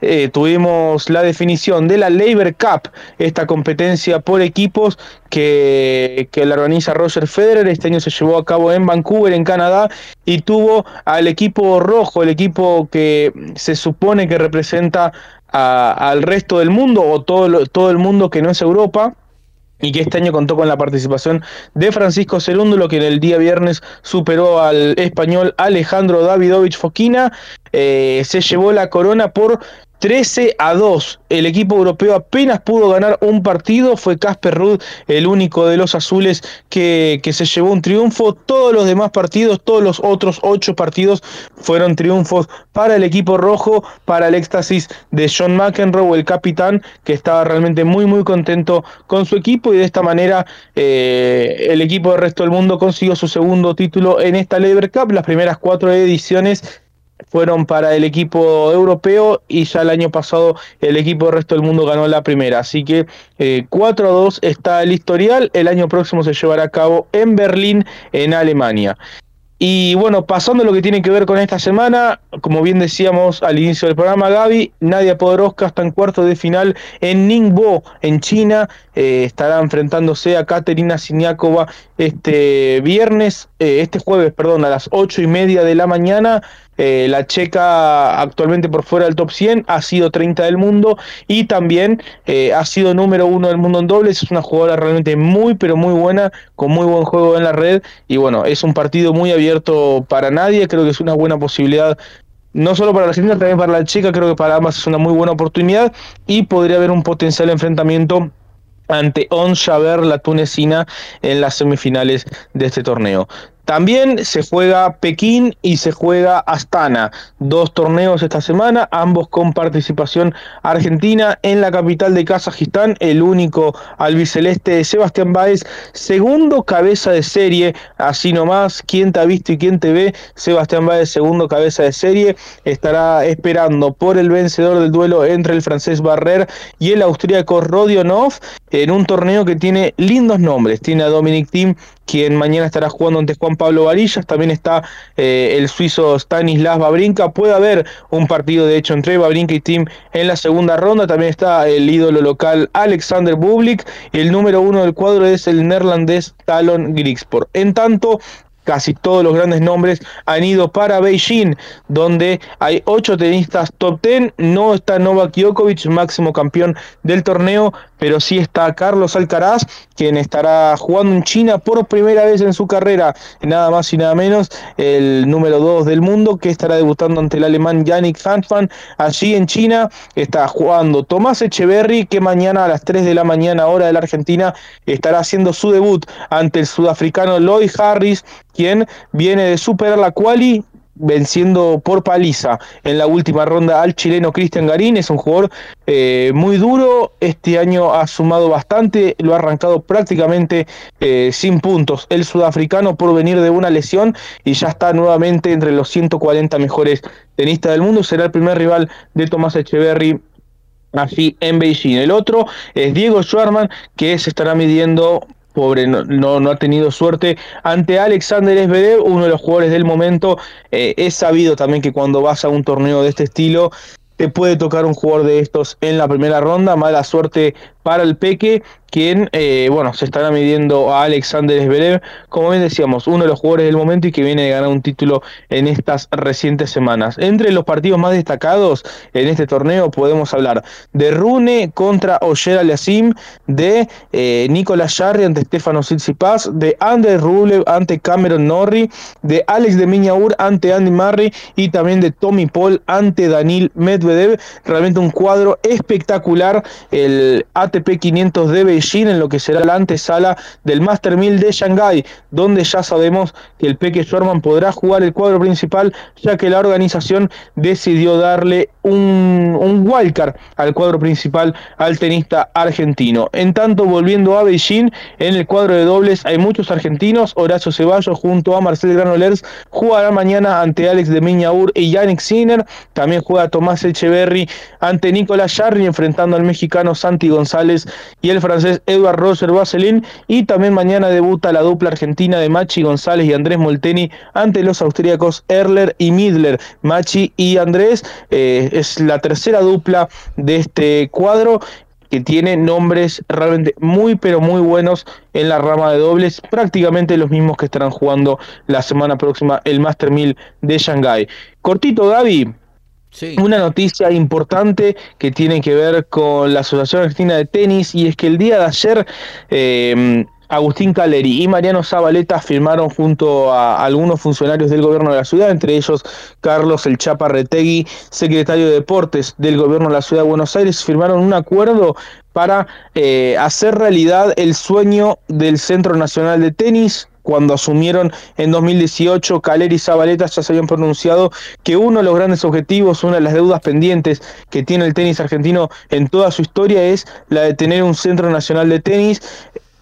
eh, tuvimos la definición de la Labor Cup, esta competencia por equipos que, la organiza Roger Federer. Este año se llevó a cabo en Vancouver, en Canadá, y tuvo al equipo rojo, el equipo que se supone que representa al resto del mundo o todo, todo el mundo que no es Europa y que este año contó con la participación de Francisco Cerúndulo, que en el día viernes superó al español Alejandro Davidovich Foquina, eh, se llevó la corona por 13 a 2. El equipo europeo apenas pudo ganar un partido. Fue Casper Ruud el único de los azules que, que, se llevó un triunfo. Todos los demás partidos, todos los otros ocho partidos fueron triunfos para el equipo rojo, para el éxtasis de John McEnroe, el capitán, que estaba realmente muy, muy contento con su equipo. Y de esta manera eh, el equipo del resto del mundo consiguió su segundo título en esta Lever Cup. Las primeras cuatro ediciones fueron para el equipo europeo y ya el año pasado el equipo del resto del mundo ganó la primera. Así que eh, 4 a 2 está el historial. El año próximo se llevará a cabo en Berlín, en Alemania. Y bueno, pasando a lo que tiene que ver con esta semana, como bien decíamos al inicio del programa, Gaby, Nadia Podoroska está en cuarto de final en Ningbo, en China. Eh, estará enfrentándose a Katerina Siniakova este viernes, eh, este jueves, perdón, a las ocho y media de la mañana. Eh, la checa actualmente por fuera del top 100 ha sido 30 del mundo y también ha sido número uno del mundo en dobles. Es una jugadora realmente muy, pero muy buena, con muy buen juego en la red. Y bueno, es un partido muy abierto para nadie. Creo que es una buena posibilidad no solo para la Argentina, también para la chica, creo que para ambas es una muy buena oportunidad y podría haber un potencial enfrentamiento ante On la tunecina, en las semifinales de este torneo. También se juega Pekín y se juega Astana, dos torneos esta semana, ambos con participación argentina en la capital de Kazajistán, el único albiceleste de Sebastián Báez, segundo cabeza de serie, así nomás, quién te ha visto y quién te ve, Sebastián Báez, segundo cabeza de serie, estará esperando por el vencedor del duelo entre el francés Barrer y el austríaco Rodionov en un torneo que tiene lindos nombres, tiene a Dominic Thiem quien mañana estará jugando ante Juan Pablo Varillas, también está eh, el suizo Stanislas Babrinka, puede haber un partido de hecho entre Babrinka y Tim en la segunda ronda, también está el ídolo local Alexander Bublik, y el número uno del cuadro es el neerlandés Talon Grigsport. En tanto, casi todos los grandes nombres han ido para Beijing, donde hay ocho tenistas top ten. No está Novak Djokovic, máximo campeón del torneo, pero sí está Carlos Alcaraz, quien estará jugando en China por primera vez en su carrera, nada más y nada menos, el número dos del mundo, que estará debutando ante el alemán Yannick Hanfman. Allí en China está jugando Tomás Echeverry, que mañana a las 3 de la mañana, hora de la Argentina, estará haciendo su debut ante el sudafricano Lloyd Harris, quien viene de superar la quali venciendo por paliza en la última ronda al chileno Cristian Garín. Es un jugador eh, muy duro. Este año ha sumado bastante, lo ha arrancado prácticamente eh, sin puntos. El sudafricano por venir de una lesión y ya está nuevamente entre los 140 mejores tenistas del mundo. Será el primer rival de Tomás Echeverry así en Beijing. El otro es Diego Schwarman, que se estará midiendo pobre, no, no, ha tenido suerte. Ante Alexander Esvedev, uno de los jugadores del momento, eh, es sabido también que cuando vas a un torneo de este estilo, te puede tocar un jugador de estos en la primera ronda. Mala suerte para el Peque, quien, eh, bueno, se estará midiendo a Alexander Zverev, como bien decíamos, uno de los jugadores del momento y que viene de ganar un título en estas recientes semanas. Entre los partidos más destacados en este torneo podemos hablar de Rune contra Oyer Aliasim, de eh, Nicolás Jarry ante Stefano Tsitsipas, de Ander Rublev ante Cameron Norrie, de Alex de Miñaur ante Andy Murray y también de Tommy Paul ante Daniel Medvedev. Realmente un cuadro espectacular. El ATP 500 de Beijing en lo que será la antesala del Master 1000 de Shanghai, donde ya sabemos que el Peque Schwarman podrá jugar el cuadro principal, ya que la organización decidió darle un, un wildcard al cuadro principal al tenista argentino. En tanto, volviendo a Beijing, en el cuadro de dobles hay muchos argentinos, Horacio Ceballos junto a Marcel Granolers jugará mañana ante Alex de Miñaur y Yannick Sinner, también juega Tomás Echeverry ante Nicolás Jarry enfrentando al mexicano Santi González y el francés Edward Roser Vaseline. Y también mañana debuta la dupla argentina de Machi González y Andrés Molteni ante los austríacos Erler y Midler. Machi y Andrés eh, es la tercera dupla de este cuadro que tiene nombres realmente muy pero muy buenos en la rama de dobles, prácticamente los mismos que estarán jugando la semana próxima el Master 1000 de Shanghai. Cortito Gaby, una noticia importante que tiene que ver con la Asociación Argentina de Tenis y es que el día de ayer eh, Agustín Caleri y Mariano Zabaleta firmaron junto a algunos funcionarios del gobierno de la ciudad, entre ellos Carlos El Chapa Retegui, secretario de Deportes del gobierno de la ciudad de Buenos Aires, firmaron un acuerdo para eh, hacer realidad el sueño del Centro Nacional de Tenis. Cuando asumieron en 2018, Caleri y Zabaleta ya se habían pronunciado que uno de los grandes objetivos, una de las deudas pendientes que tiene el tenis argentino en toda su historia es la de tener un centro nacional de tenis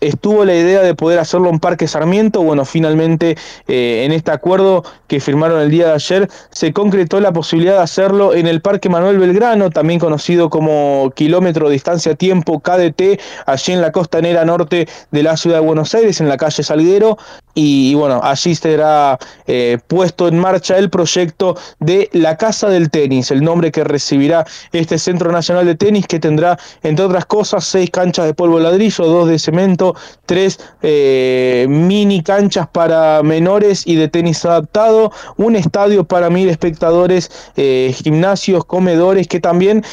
estuvo la idea de poder hacerlo en Parque Sarmiento. Bueno, finalmente eh, en este acuerdo que firmaron el día de ayer se concretó la posibilidad de hacerlo en el Parque Manuel Belgrano, también conocido como kilómetro distancia tiempo KDT, allí en la costanera norte de la ciudad de Buenos Aires, en la calle Salguero. Y, bueno, allí será eh, puesto en marcha el proyecto de la Casa del Tenis, el nombre que recibirá este Centro Nacional de Tenis que tendrá, entre otras cosas, seis canchas de polvo ladrillo, dos de cemento, tres eh, mini canchas para menores y de tenis adaptado, un estadio para mil espectadores, eh, gimnasios, comedores que también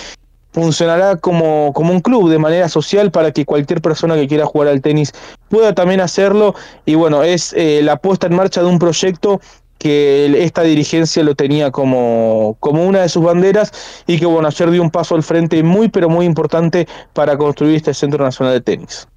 funcionará como, como un club de manera social para que cualquier persona que quiera jugar al tenis pueda también hacerlo. Y bueno, es eh, la puesta en marcha de un proyecto que esta dirigencia lo tenía como, como una de sus banderas y que bueno, ayer dio un paso al frente muy pero muy importante para construir este Centro Nacional de Tenis.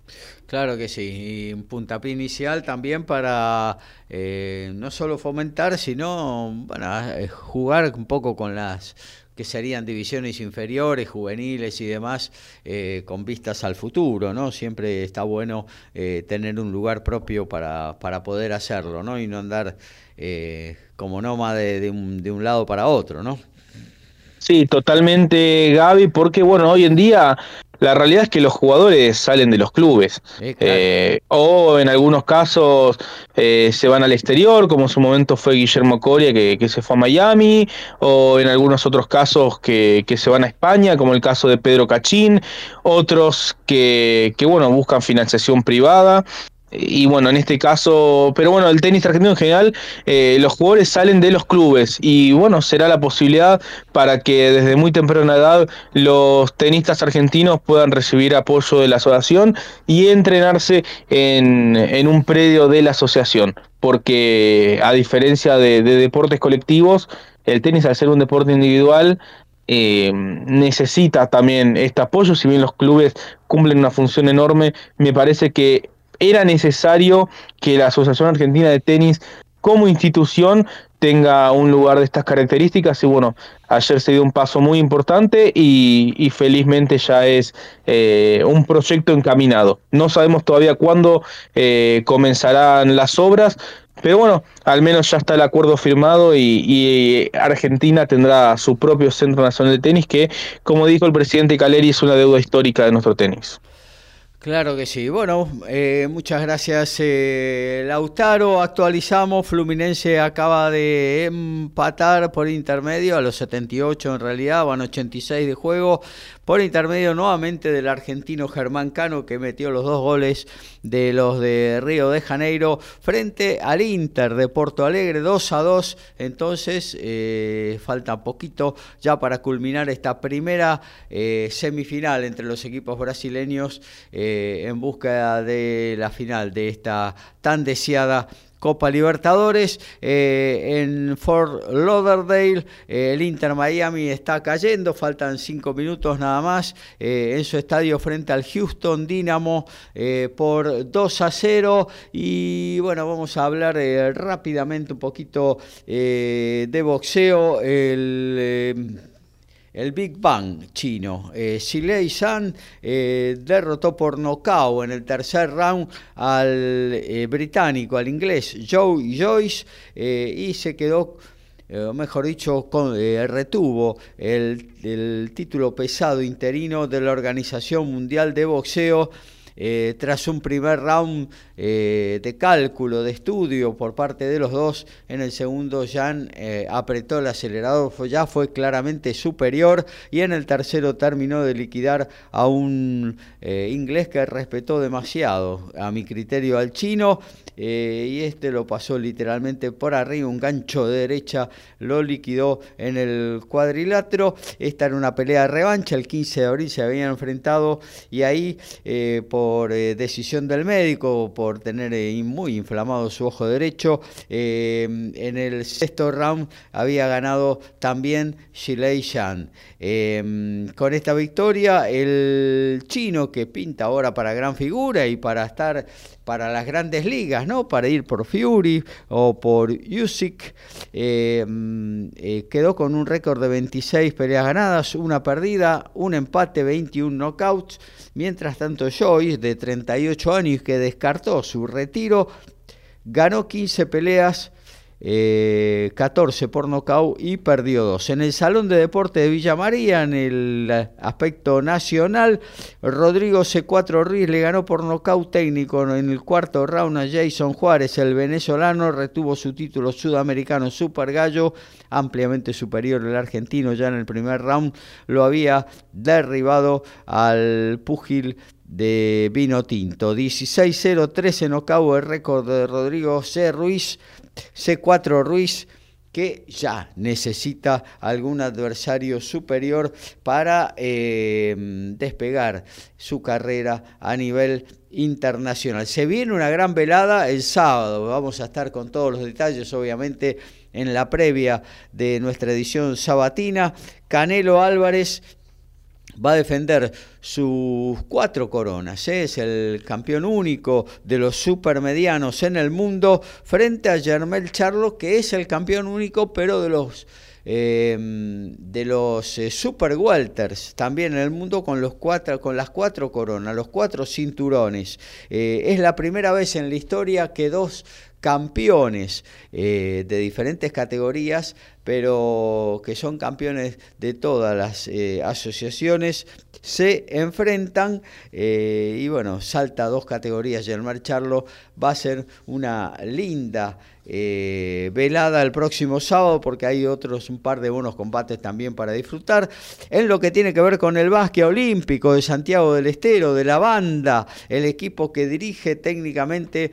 Claro que sí, y un puntapié inicial también para eh, no solo fomentar, sino bueno, jugar un poco con las que serían divisiones inferiores, juveniles y demás, eh, con vistas al futuro, ¿no? Siempre está bueno eh, tener un lugar propio para, para poder hacerlo, ¿no? Y no andar eh, como nómade de, un, de un lado para otro, ¿no? Sí, totalmente, Gaby, porque bueno, hoy en día la realidad es que los jugadores salen de los clubes eh, o en algunos casos eh, se van al exterior, como en su momento fue Guillermo Coria que, se fue a Miami, o en algunos otros casos que, que, se van a España, como el caso de Pedro Cachín, otros que, que bueno, buscan financiación privada y bueno, en este caso, pero bueno, el tenis argentino en general, eh, los jugadores salen de los clubes y bueno, será la posibilidad para que desde muy temprana edad los tenistas argentinos puedan recibir apoyo de la asociación y entrenarse en, en un predio de la asociación, porque a diferencia de, deportes colectivos, el tenis al ser un deporte individual eh, necesita también este apoyo, si bien los clubes cumplen una función enorme, me parece que era necesario que la Asociación Argentina de Tenis como institución tenga un lugar de estas características y bueno, ayer se dio un paso muy importante y, felizmente ya es eh, un proyecto encaminado. No sabemos todavía cuándo eh, comenzarán las obras, pero bueno, al menos ya está el acuerdo firmado y, y, Argentina tendrá su propio Centro Nacional de Tenis que, como dijo el presidente Caleri, es una deuda histórica de nuestro tenis. Claro que sí. Bueno, eh, muchas gracias eh, Lautaro. Actualizamos. Fluminense acaba de empatar por intermedio a los 78 en realidad, van 86 de juego por intermedio nuevamente del argentino Germán Cano que metió los dos goles de los de Río de Janeiro frente al Inter de Porto Alegre 2 a 2 entonces eh, falta poquito ya para culminar esta primera semifinal entre los equipos brasileños eh, en busca de la final de esta tan deseada Copa Libertadores. Eh, en Fort Lauderdale, eh, el Inter Miami está cayendo, faltan cinco minutos nada más en su estadio frente al Houston Dynamo por 2 a 0. Y bueno, vamos a hablar rápidamente un poquito de boxeo. El el Big Bang chino. Eh, Silei San eh, derrotó por nocaut en el tercer round al eh, británico, al inglés Joe Joyce, eh, y se quedó, mejor dicho, con, retuvo el, el título pesado interino de la Organización Mundial de Boxeo. Tras un primer round eh, de cálculo, de estudio por parte de los dos. En el segundo, Jan eh, apretó el acelerador, ya fue claramente superior. Y en el tercero terminó de liquidar a un eh, inglés que respetó demasiado, a mi criterio, al chino. y este lo pasó literalmente por arriba, un gancho de derecha lo liquidó en el cuadrilátero. Esta era una pelea de revancha, el 15 de abril se habían enfrentado y ahí por decisión del médico, por tener eh, muy inflamado su ojo derecho. Eh, en el sexto round había ganado también Shilei Shan. Eh, con esta victoria, el chino que pinta ahora para gran figura y para estar para las grandes ligas, ¿no? Para ir por Fury o por Usyk, quedó con un récord de 26 peleas ganadas, una perdida, un empate, 21 knockouts. Mientras tanto, Joyce, de 38 años, que descartó su retiro, ganó 15 peleas 14 por nocaut y perdió 2. En el Salón de Deporte de Villa María, en el aspecto nacional, Rodrigo C4 Ruiz le ganó por nocaut técnico en el cuarto round a Jason Juárez. El venezolano retuvo su título sudamericano Super Gallo, ampliamente superior al argentino. Ya en el primer round lo había derribado al púgil de vino tinto. 16-0, 13 nocaut el récord de Rodrigo C. Ruiz C4 Ruiz que ya necesita algún adversario superior para eh, despegar su carrera a nivel internacional. Se viene una gran velada el sábado, vamos a estar con todos los detalles obviamente en la previa de nuestra edición sabatina. Canelo Álvarez va a defender sus cuatro coronas. Es el campeón único de los supermedianos en el mundo frente a Germel Charlo, que es el campeón único, pero de los em, de los eh, super welters también en el mundo con los cuatro con las cuatro coronas los cuatro cinturones eh, es la primera vez en la historia que dos campeones de diferentes categorías pero que son campeones de todas las eh, asociaciones, se enfrentan eh, y bueno, salta dos categorías y el marcharlo va a ser una linda eh, velada el próximo sábado porque hay otros un par de buenos combates también para disfrutar. En lo que tiene que ver con el básquet olímpico de Santiago del Estero, de la banda, el equipo que dirige técnicamente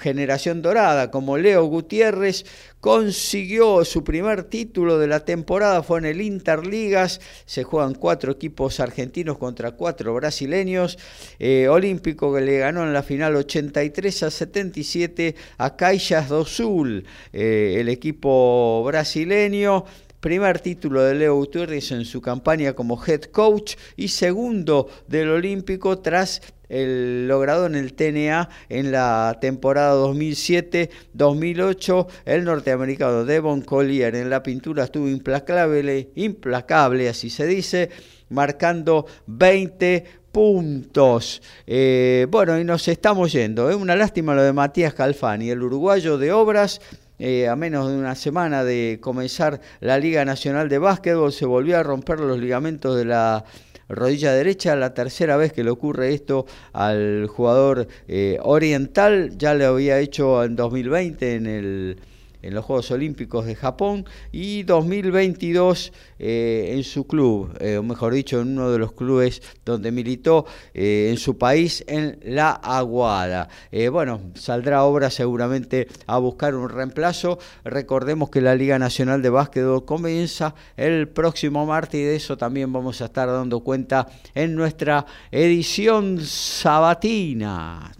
generación dorada como Leo Gutiérrez, consiguió su primer título de la temporada, fue en el Interligas, se juegan cuatro equipos argentinos contra cuatro brasileños, eh, Olímpico que le ganó en la final 83 a 77 a Caixas do Sul, eh, el equipo brasileño, primer título de Leo Gutiérrez en su campaña como head coach y segundo del Olímpico tras el logrado en el TNA en la temporada 2007-2008. El norteamericano Devon Collier en la pintura estuvo implacable, implacable, así se dice, marcando 20 puntos. Eh, bueno, y nos estamos yendo. Es una lástima lo de Matías Calfani, el uruguayo de obras. Eh, a menos de una semana de comenzar la Liga Nacional de Básquetbol, se volvió a romper los ligamentos de la rodilla derecha, la tercera vez que le ocurre esto al jugador eh, oriental, ya le había hecho en 2020 en el en los Juegos Olímpicos de Japón y 2022 eh, en su club, eh, o mejor dicho, en uno de los clubes donde militó eh, en su país, en La Aguada. bueno, saldrá obra seguramente a buscar un reemplazo. Recordemos que la Liga Nacional de Básquetbol comienza el próximo martes y de eso también vamos a estar dando cuenta en nuestra edición sabatina.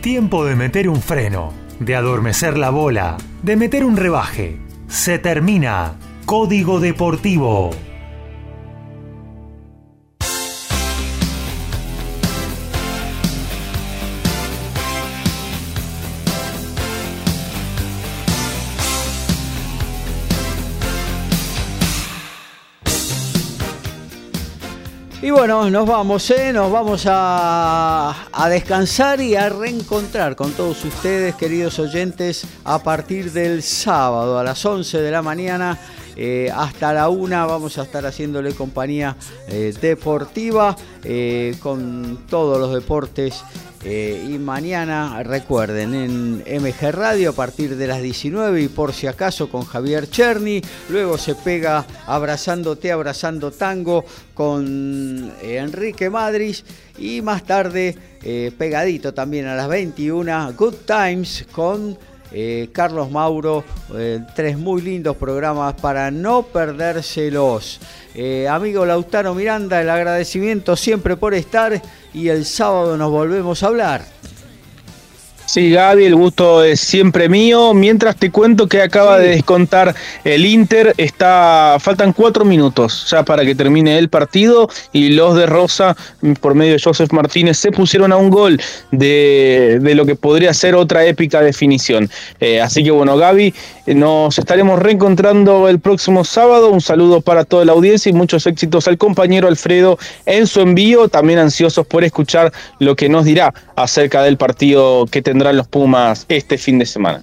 Tiempo de meter un freno de adormecer la bola, de meter un rebaje. Se termina. Código Deportivo. Y bueno, nos vamos, ¿eh? nos vamos a, descansar y a reencontrar con todos ustedes, queridos oyentes, a partir del sábado a las 11 de la mañana. Eh, hasta la una vamos a estar haciéndole compañía eh, deportiva eh, con todos los deportes y mañana, recuerden, en MG Radio a partir de las 19 y por si acaso con Javier Cherny. Luego se pega Abrazándote, Abrazando Tango con Enrique Madris. Y más tarde, pegadito también a las 21, Good Times con Carlos Mauro. tres muy lindos programas para no perdérselos. amigo Lautaro Miranda, el agradecimiento siempre por estar y el sábado nos volvemos a hablar. Sí, Gaby, el gusto es siempre mío. Mientras te cuento que acaba de descontar el Inter, está faltan cuatro minutos ya para que termine el partido y los de Rosa, por medio de Joseph Martínez, se pusieron a un gol de, lo que podría ser otra épica definición. Eh, así que bueno, Gaby, nos estaremos reencontrando el próximo sábado. Un saludo para toda la audiencia y muchos éxitos al compañero Alfredo en su envío. También ansiosos por escuchar lo que nos dirá acerca del partido que los Pumas este fin de semana.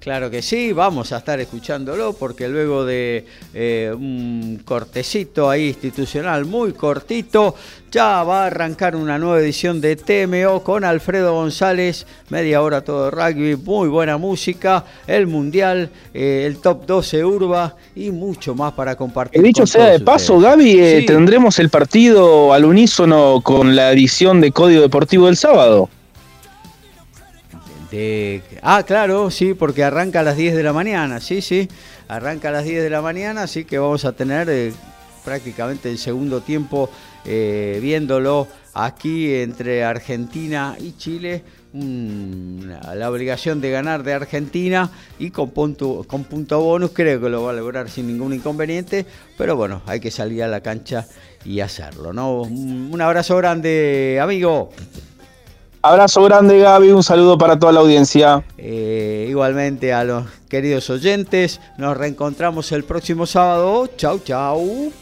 Claro que sí, vamos a estar escuchándolo porque luego de eh, un cortecito ahí institucional muy cortito, ya va a arrancar una nueva edición de TMO con Alfredo González, media hora todo rugby, muy buena música, el Mundial, eh, el Top 12 Urba y mucho más para compartir. Dicho sea de paso, Gaby, eh, tendremos el partido al unísono con la edición de Código Deportivo del sábado ah, claro, sí, porque arranca a las 10 de la mañana, sí, sí, arranca a las 10 de la mañana, así que vamos a tener eh, prácticamente el segundo tiempo eh, viéndolo aquí entre Argentina y Chile. la obligación de ganar de Argentina y con punto, con punto bonus creo que lo va a lograr sin ningún inconveniente, pero bueno, hay que salir a la cancha y hacerlo, ¿no? Un abrazo grande, amigo. Abrazo grande Gaby, un saludo para toda la audiencia. Eh, igualmente a los queridos oyentes, nos reencontramos el próximo sábado. Chau, chau.